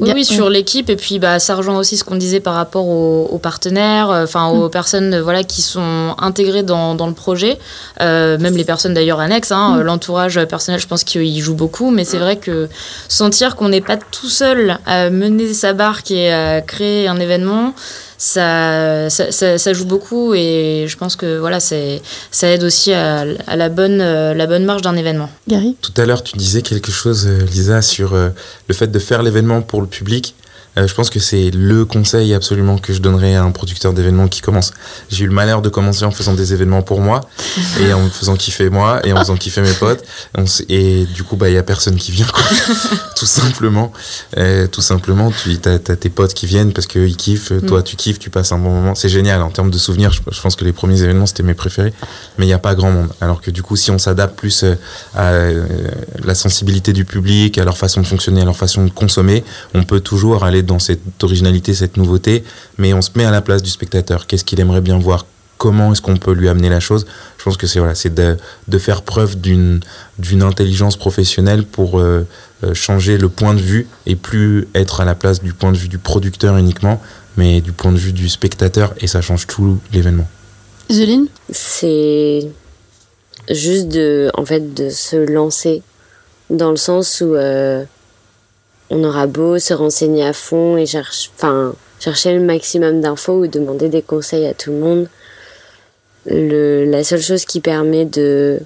Oui, sur l'équipe, et puis bah, ça rejoint aussi ce qu'on disait par rapport aux, partenaires, euh, enfin aux mm. personnes voilà, qui sont intégrées dans, dans le projet, euh, même les personnes d'ailleurs annexes, hein, mm. l'entourage personnel, je pense qu'il joue beaucoup, mais c'est vrai que sentir qu'on n'est pas tout seul à mener sa barque et à créer un événement, ça, ça, joue beaucoup et je pense que voilà, ça aide aussi à, la, bonne, euh, la bonne marche d'un événement. Gary? Tout à l'heure, tu disais quelque chose, euh, Lisa, sur euh, le fait de faire l'événement pour le public. Euh, je pense que c'est le conseil absolument que je donnerais à un producteur d'événements qui commence. J'ai eu le malheur de commencer en faisant des événements pour moi et en me faisant kiffer moi et en faisant kiffer mes potes. et du coup, bah, il y a personne qui vient, quoi. tout simplement. Euh, tout simplement, tu as, as, tes potes qui viennent parce qu'ils kiffent. Toi, mm. tu kiffes, tu passes un bon moment. C'est génial en termes de souvenirs. Je, pense que les premiers événements, c'était mes préférés. Mais il n'y a pas grand monde. Alors que du coup, si on s'adapte plus euh, à la sensibilité du public, à leur façon de fonctionner, à leur façon de consommer, on peut toujours aller dans cette originalité, cette nouveauté, mais on se met à la place du spectateur. Qu'est-ce qu'il aimerait bien voir? Comment est-ce qu'on peut lui amener la chose? Je pense que c'est voilà, c'est de, de, faire preuve d'une d'une intelligence professionnelle pour euh, euh, changer le point de vue et plus être à la place du point de vue du producteur uniquement, mais du point de vue du spectateur et ça change tout l'événement. Zéline C'est juste de en fait de se lancer dans le sens où euh, on aura beau se renseigner à fond et enfin, chercher le maximum d'infos ou demander des conseils à tout le monde, la seule chose qui permet de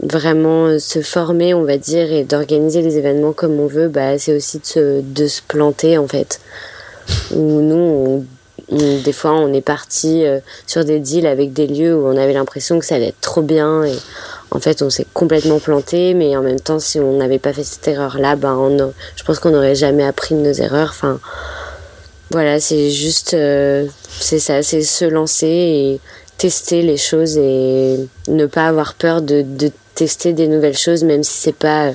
vraiment se former, on va dire, et d'organiser les événements comme on veut, bah, c'est aussi de se, planter en fait. Où nous, des fois, on est parti euh, sur des deals avec des lieux où on avait l'impression que ça allait être trop bien et en fait, on s'est complètement planté, mais en même temps, si on n'avait pas fait cette erreur-là, ben, je pense qu'on n'aurait jamais appris de nos erreurs. Enfin, voilà, c'est juste, euh, c'est ça, c'est se lancer et tester les choses et ne pas avoir peur de, tester des nouvelles choses, même si c'est pas,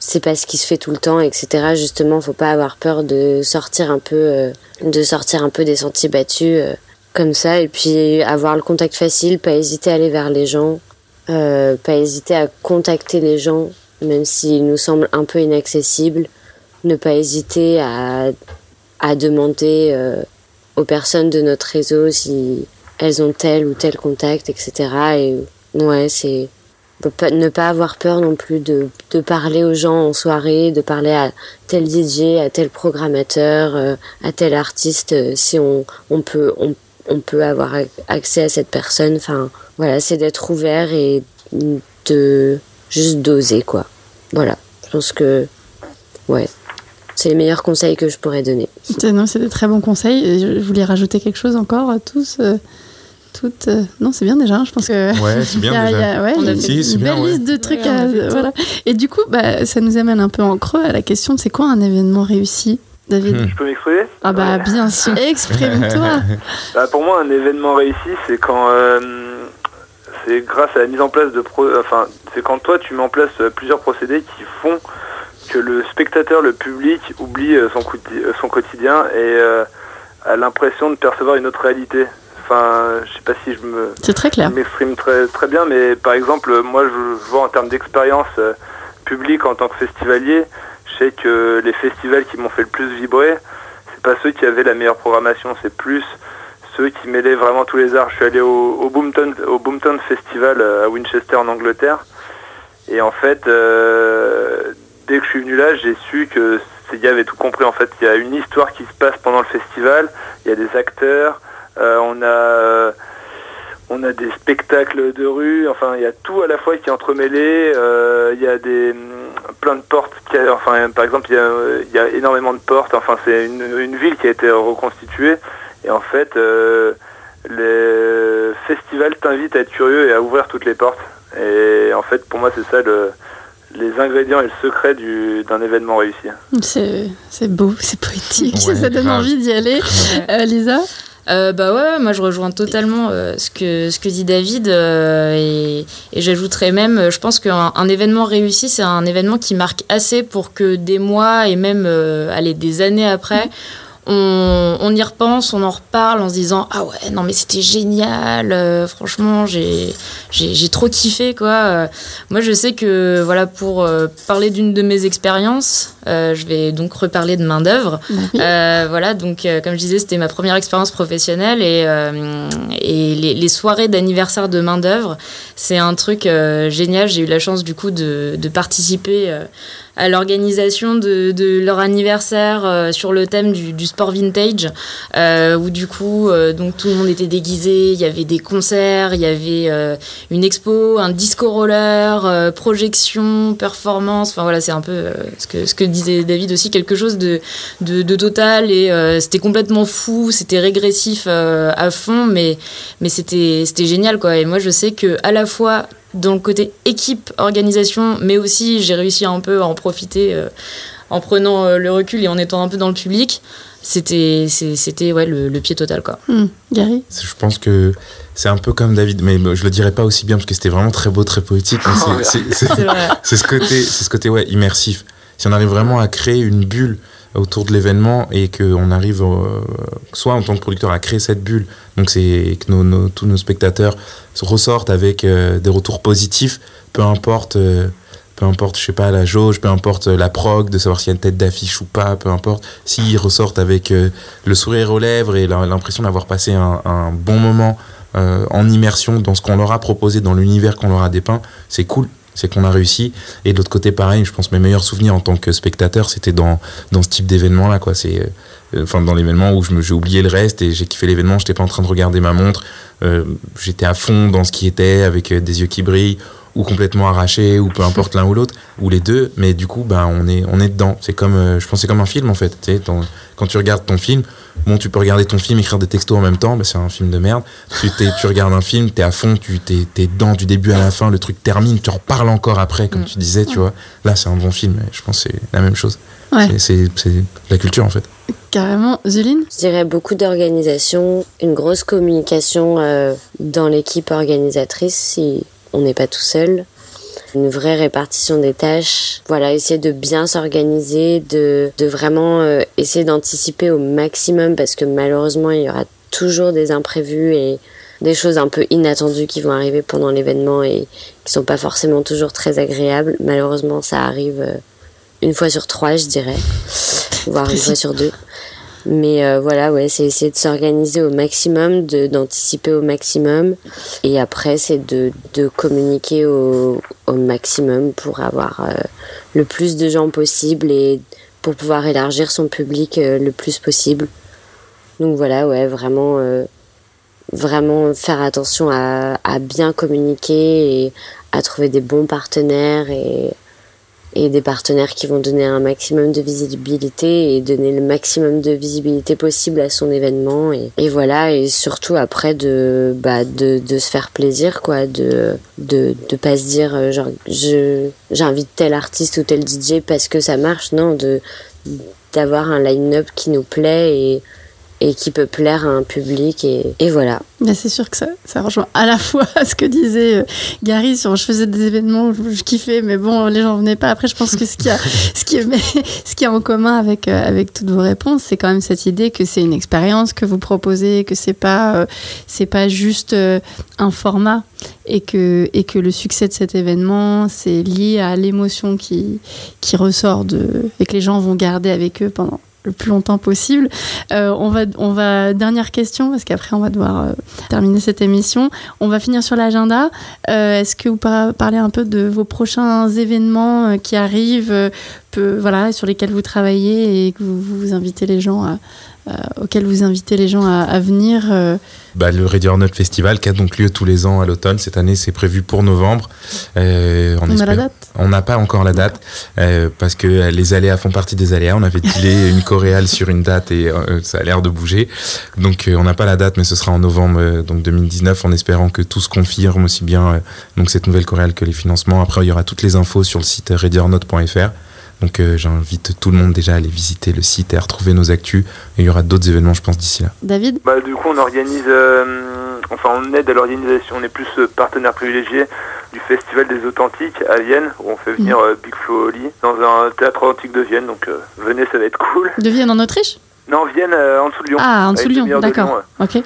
c'est pas ce qui se fait tout le temps, etc. Justement, faut pas avoir peur de sortir un peu, euh, de sortir un peu des sentiers battus. Euh, comme ça, et puis avoir le contact facile, pas hésiter à aller vers les gens, euh, pas hésiter à contacter les gens, même s'ils nous semblent un peu inaccessibles. Ne pas hésiter à, à demander euh, aux personnes de notre réseau si elles ont tel ou tel contact, etc. Et ouais, c'est ne pas avoir peur non plus de, de, parler aux gens en soirée, de parler à tel DJ, à tel programmateur, euh, à tel artiste, si on, on peut, on, on peut avoir accès à cette personne. Enfin, voilà, c'est d'être ouvert et de juste d'oser, quoi. Voilà, je pense que, ouais, c'est les meilleurs conseils que je pourrais donner. Non, c'est des très bons conseils. Je voulais rajouter quelque chose encore à tous. Euh, toutes, euh, non, c'est bien déjà. Hein, je pense que. Ouais, c'est bien déjà. ouais, une, belle liste de trucs. voilà. Et du coup, bah, ça nous amène un peu en creux à la question c'est quoi un événement réussi David Je peux m'exprimer? Ah bah bien sûr, exprime-toi bah, Pour moi, un événement réussi, c'est quand... Euh, c'est grâce à la mise en place de... Enfin, c'est quand toi, tu mets en place euh, plusieurs procédés qui font que le spectateur, le public, oublie euh, son, son quotidien et a l'impression de percevoir une autre réalité. Enfin, je sais pas si je me... C'est très clair. m'exprime très, très bien, mais par exemple, moi, je vois en termes d'expérience publique en tant que festivalier, je sais que les festivals qui m'ont fait le plus vibrer, c'est pas ceux qui avaient la meilleure programmation, c'est plus qui mêlaient vraiment tous les arts. Je suis allé au, Boomtown, au Boomtown Festival euh, à Winchester en Angleterre. Et en fait, euh, dès que je suis venu là, j'ai su que ces gars avaient tout compris. En fait, il y a une histoire qui se passe pendant le festival. Il y a des acteurs. Euh, on a on a des spectacles de rue. Enfin, il y a tout à la fois qui est entremêlé. il y a des plein de portes. enfin, par exemple, il y, a, énormément de portes. Enfin, c'est une, ville qui a été reconstituée. Et en fait, euh, les festivals t'invitent à être curieux et à ouvrir toutes les portes. Et en fait, pour moi, c'est ça le, les ingrédients et le secret d'un événement réussi. C'est beau, c'est poétique, ça donne envie d'y aller. Euh, Lisa Euh, bah ouais, moi je rejoins totalement euh, ce, que, ce que dit David euh, et, et j'ajouterais même, je pense qu'un un événement réussi, c'est un événement qui marque assez pour que des mois et même allez, des années après, on, y repense, on en reparle en se disant ah ouais non mais c'était génial, euh, franchement j'ai j'ai trop kiffé quoi. Euh, moi je sais que voilà pour euh, parler d'une de mes expériences, je vais donc reparler de main d'œuvre. voilà donc comme je disais c'était ma première expérience professionnelle et et les, les soirées d'anniversaire de main d'œuvre c'est un truc génial. J'ai eu la chance du coup de, de participer à l'organisation de, leur anniversaire euh, sur le thème du, sport vintage, euh, où du coup, euh, donc tout le monde était déguisé, il y avait des concerts, il y avait une expo, un disco roller, projection, performance, enfin voilà, c'est un peu ce, que, ce que disait David aussi, quelque chose de, de, de total, et c'était complètement fou, c'était régressif à fond, mais, mais c'était génial, quoi. Et moi, je sais que à la fois dans le côté équipe, organisation, mais aussi j'ai réussi un peu à en profiter euh, en prenant euh, le recul et en étant un peu dans le public. C'était, c'était ouais, le, pied total. Quoi. Hmm. Gary Je pense que c'est un peu comme David, mais je le dirais pas aussi bien parce que c'était vraiment très beau, très poétique. c'est, ce côté, c'est ce côté ouais, immersif. Si on arrive vraiment à créer une bulle autour de l'événement et qu'on arrive, euh, soit en tant que producteur, à créer cette bulle, donc c'est que nos, tous nos spectateurs ressortent avec euh, des retours positifs, peu importe, euh, peu importe, je sais pas, la jauge, peu importe la prog, de savoir s'il y a une tête d'affiche ou pas, peu importe, s'ils ressortent avec le sourire aux lèvres et l'impression d'avoir passé un, bon moment en immersion dans ce qu'on leur a proposé, dans l'univers qu'on leur a dépeint, c'est cool c'est qu'on a réussi. Et de l'autre côté, pareil, je pense mes meilleurs souvenirs en tant que spectateur, c'était dans, ce type d'événement-là, quoi. C'est, euh, enfin, dans l'événement où j'ai oublié le reste et j'ai kiffé l'événement, j'étais pas en train de regarder ma montre, euh, j'étais à fond dans ce qui était avec euh, des yeux qui brillent ou complètement arraché ou peu importe l'un ou l'autre ou les deux mais du coup ben on est on est dedans c'est comme je pense c'est comme un film en fait tu sais, quand tu regardes ton film Bon, tu peux regarder ton film, écrire des textos en même temps, mais c'est un film de merde. Tu, tu regardes un film, t'es à fond, tu t'es, es dedans du début à la fin, le truc termine, tu en reparles encore après, comme mm. tu disais, tu vois. Là, c'est un bon film, je pense que c'est la même chose. C'est, la culture, en fait. Carrément. Zuline Je dirais beaucoup d'organisation, une grosse communication euh, dans l'équipe organisatrice si on n'est pas tout seul une vraie répartition des tâches. Voilà, essayer de bien s'organiser, de, de vraiment euh, essayer d'anticiper au maximum parce que malheureusement il y aura toujours des imprévus et des choses un peu inattendues qui vont arriver pendant l'événement et qui sont pas forcément toujours très agréables. Malheureusement, ça arrive euh, une fois sur trois, je dirais, voire une fois sur deux. Mais euh, voilà, ouais, c'est essayer de s'organiser au maximum, d'anticiper au maximum. Et après, c'est de, de, communiquer au, au, maximum pour avoir euh, le plus de gens possible et pour pouvoir élargir son public euh, le plus possible. Donc voilà, ouais, vraiment, vraiment faire attention à, à bien communiquer et à trouver des bons partenaires et et des partenaires qui vont donner un maximum de visibilité et donner le maximum de visibilité possible à son événement et, et voilà et surtout après de bah de, de se faire plaisir quoi de de de pas se dire euh, genre je j'invite tel artiste ou tel DJ parce que ça marche non de d'avoir un line-up qui nous plaît et et qui peut plaire à un public et, et voilà. Mais c'est sûr que ça, ça, rejoint à la fois ce que disait euh, Gary sur je faisais des événements où je, kiffais mais bon les gens venaient pas après je pense que ce qui a ce qui est ce qui est en commun avec euh, avec toutes vos réponses c'est quand même cette idée que c'est une expérience que vous proposez que c'est pas euh, c'est pas juste un format et que et que le succès de cet événement c'est lié à l'émotion qui qui ressort de et que les gens vont garder avec eux pendant le plus longtemps possible. Euh, on, va, on va, dernière question, parce qu'après on va devoir euh, terminer cette émission. On va finir sur l'agenda. Euh, est-ce que vous parlez un peu de vos prochains événements qui arrivent, voilà, sur lesquels vous travaillez et que vous invitez les gens à, auxquels vous invitez les gens à, à venir bah, le Ready or Not Festival qui a donc lieu tous les ans à l'automne. Cette année, c'est prévu pour novembre. Euh, on, a la date On n'a pas encore la date euh, parce que les aléas font partie des aléas. On avait dealé une coréale sur une date et euh, ça a l'air de bouger. Donc euh, on n'a pas la date, mais ce sera en novembre euh, donc 2019 en espérant que tout se confirme aussi bien donc cette nouvelle coréale que les financements. Après, il y aura toutes les infos sur le site readyornote.fr. Donc euh, j'invite tout le monde déjà à aller visiter le site et à retrouver nos actus. Et il y aura d'autres événements, je pense, d'ici là. David? Bah, du coup, on organise, euh, enfin, on aide à l'organisation, on est plus euh, partenaire privilégié du Festival des Authentiques à Vienne, où on fait venir euh, Big Flo Oli dans un théâtre antique de Vienne, donc euh, venez, ça va être cool. De Vienne en Autriche? Non, Vienne euh, en dessous de Lyon. Ah, en dessous de Lyon, de d'accord. Ok.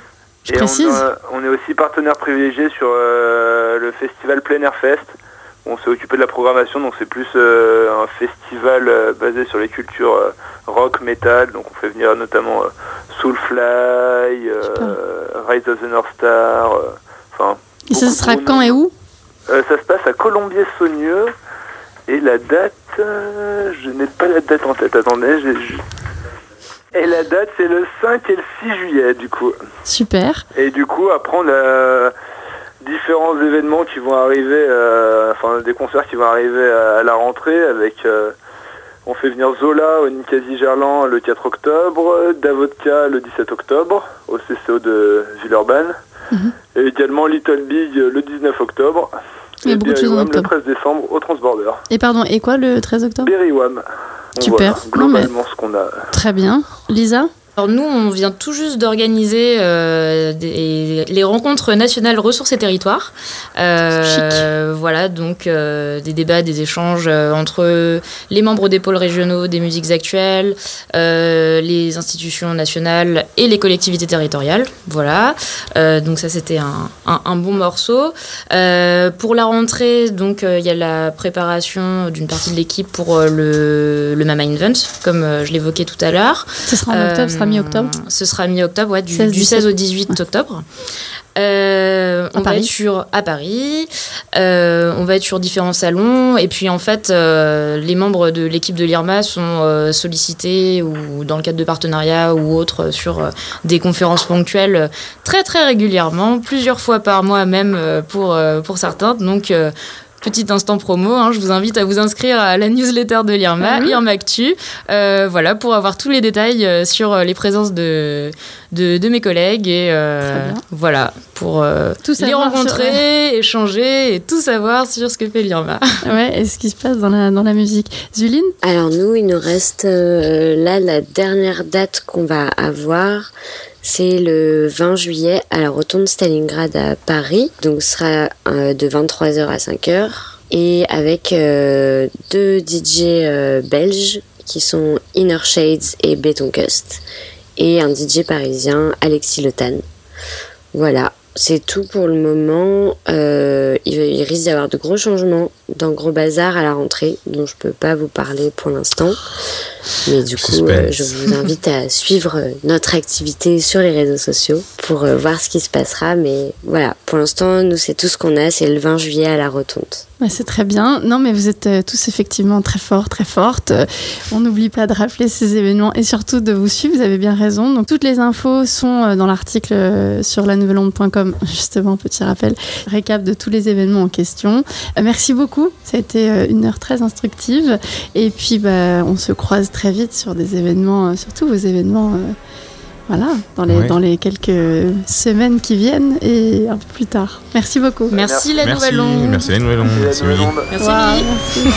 Je Et précise. On, euh, on est aussi partenaire privilégié sur euh, le festival Plein Air Fest. On s'est occupé de la programmation, donc c'est plus euh, un festival euh, basé sur les cultures euh, rock, metal. Donc on fait venir notamment Soulfly, Rise of the North Star. Enfin, Et ça sera quand et où? Ça se passe à Colombier-Saunieux. Et la date, je n'ai pas la date en tête. Attendez, j'ai- Et la date, c'est le 5 et le 6 juillet, du coup. Super. Et du coup, après, on a différents événements qui vont arriver, euh, enfin des concerts qui vont arriver à, à la rentrée avec. euh, on fait venir Zola au Ninkasi Gerland le 4 octobre, Davodka le 17 octobre au CCO de Villeurbanne, Mhm. et également Little Big le 19 octobre. Et Wham le octobre. 13 décembre au Transborder. Et pardon, et quoi le 13 octobre? Berry Wham. Donc Super. Voilà, Non, mais- globalement ce qu'on a. Très bien. Lisa? Alors nous, on vient tout juste d'organiser euh, des- les rencontres nationales ressources et territoires. Euh, voilà, donc euh, des débats, des échanges euh, entre les membres des pôles régionaux des musiques actuelles, euh, les institutions nationales et les collectivités territoriales. Voilà, Euh, donc ça c'était un, un- un bon morceau. Euh, pour la rentrée, donc euh, il y a la préparation d'une partie de l'équipe pour le, le Mama Invent, comme je l'évoquais tout à l'heure. Ce sera en octobre, sera Euh, mi-octobre. Ce sera mi-octobre, ouais, du, 16, du 16 au 18 Ouais. octobre. Euh, on va être sur à Paris, Euh, on va être sur différents salons et puis en fait euh, les membres de l'équipe de l'IRMA sont sollicités ou dans le cadre de partenariats ou autres sur des conférences ponctuelles très très régulièrement, plusieurs fois par mois même pour, pour certains. Donc Petit instant promo, hein, je vous invite à vous inscrire à la newsletter de l'IRMA, Ah oui. IRMActu, euh, voilà, pour avoir tous les détails euh, sur euh, les présences de, de, de mes collègues et euh, Très bien. voilà, pour euh, Tout les sur- rencontrer, échanger et tout savoir sur ce que fait l'IRMA. Ouais, et ce qui se passe dans la, dans la musique. Zuline Alors nous, il nous reste euh, là la dernière date qu'on va avoir. C'est le 20 juillet à la Rotonde Stalingrad à Paris. Donc ce sera euh, de 23h à 5h. Et avec euh, deux DJ euh, belges qui sont Inner Shades et Betoncust. Et un DJ parisien, Alexis Letan. Voilà, c'est tout pour le moment. Euh, il, il risque d'y avoir de gros changements dans Gros Bazar à la rentrée, dont je peux pas vous parler pour l'instant. Mais du coup, euh, je vous invite à suivre euh, notre activité sur les réseaux sociaux pour euh, voir ce qui se passera. Mais voilà, pour l'instant, nous, c'est tout ce qu'on a. C'est le 20 juillet à la Rotonde. Ouais, c'est très bien. Non, mais vous êtes euh, tous effectivement très forts, très fortes. Euh, on n'oublie pas de rappeler ces événements et surtout de vous suivre. Vous avez bien raison. Donc, toutes les infos sont euh, dans l'article sur la. Justement, petit rappel, récap de tous les événements en question. Merci beaucoup. Ça a été une heure très instructive. Et puis, bah, on se croise très vite sur des événements, surtout vos événements. Voilà, dans les, Ouais. dans les quelques semaines qui viennent et un peu plus tard. Merci beaucoup. Merci la Merci, nouvelle onde. merci la nouvelle onde. La Merci nouvelle onde. Merci Wow, merci.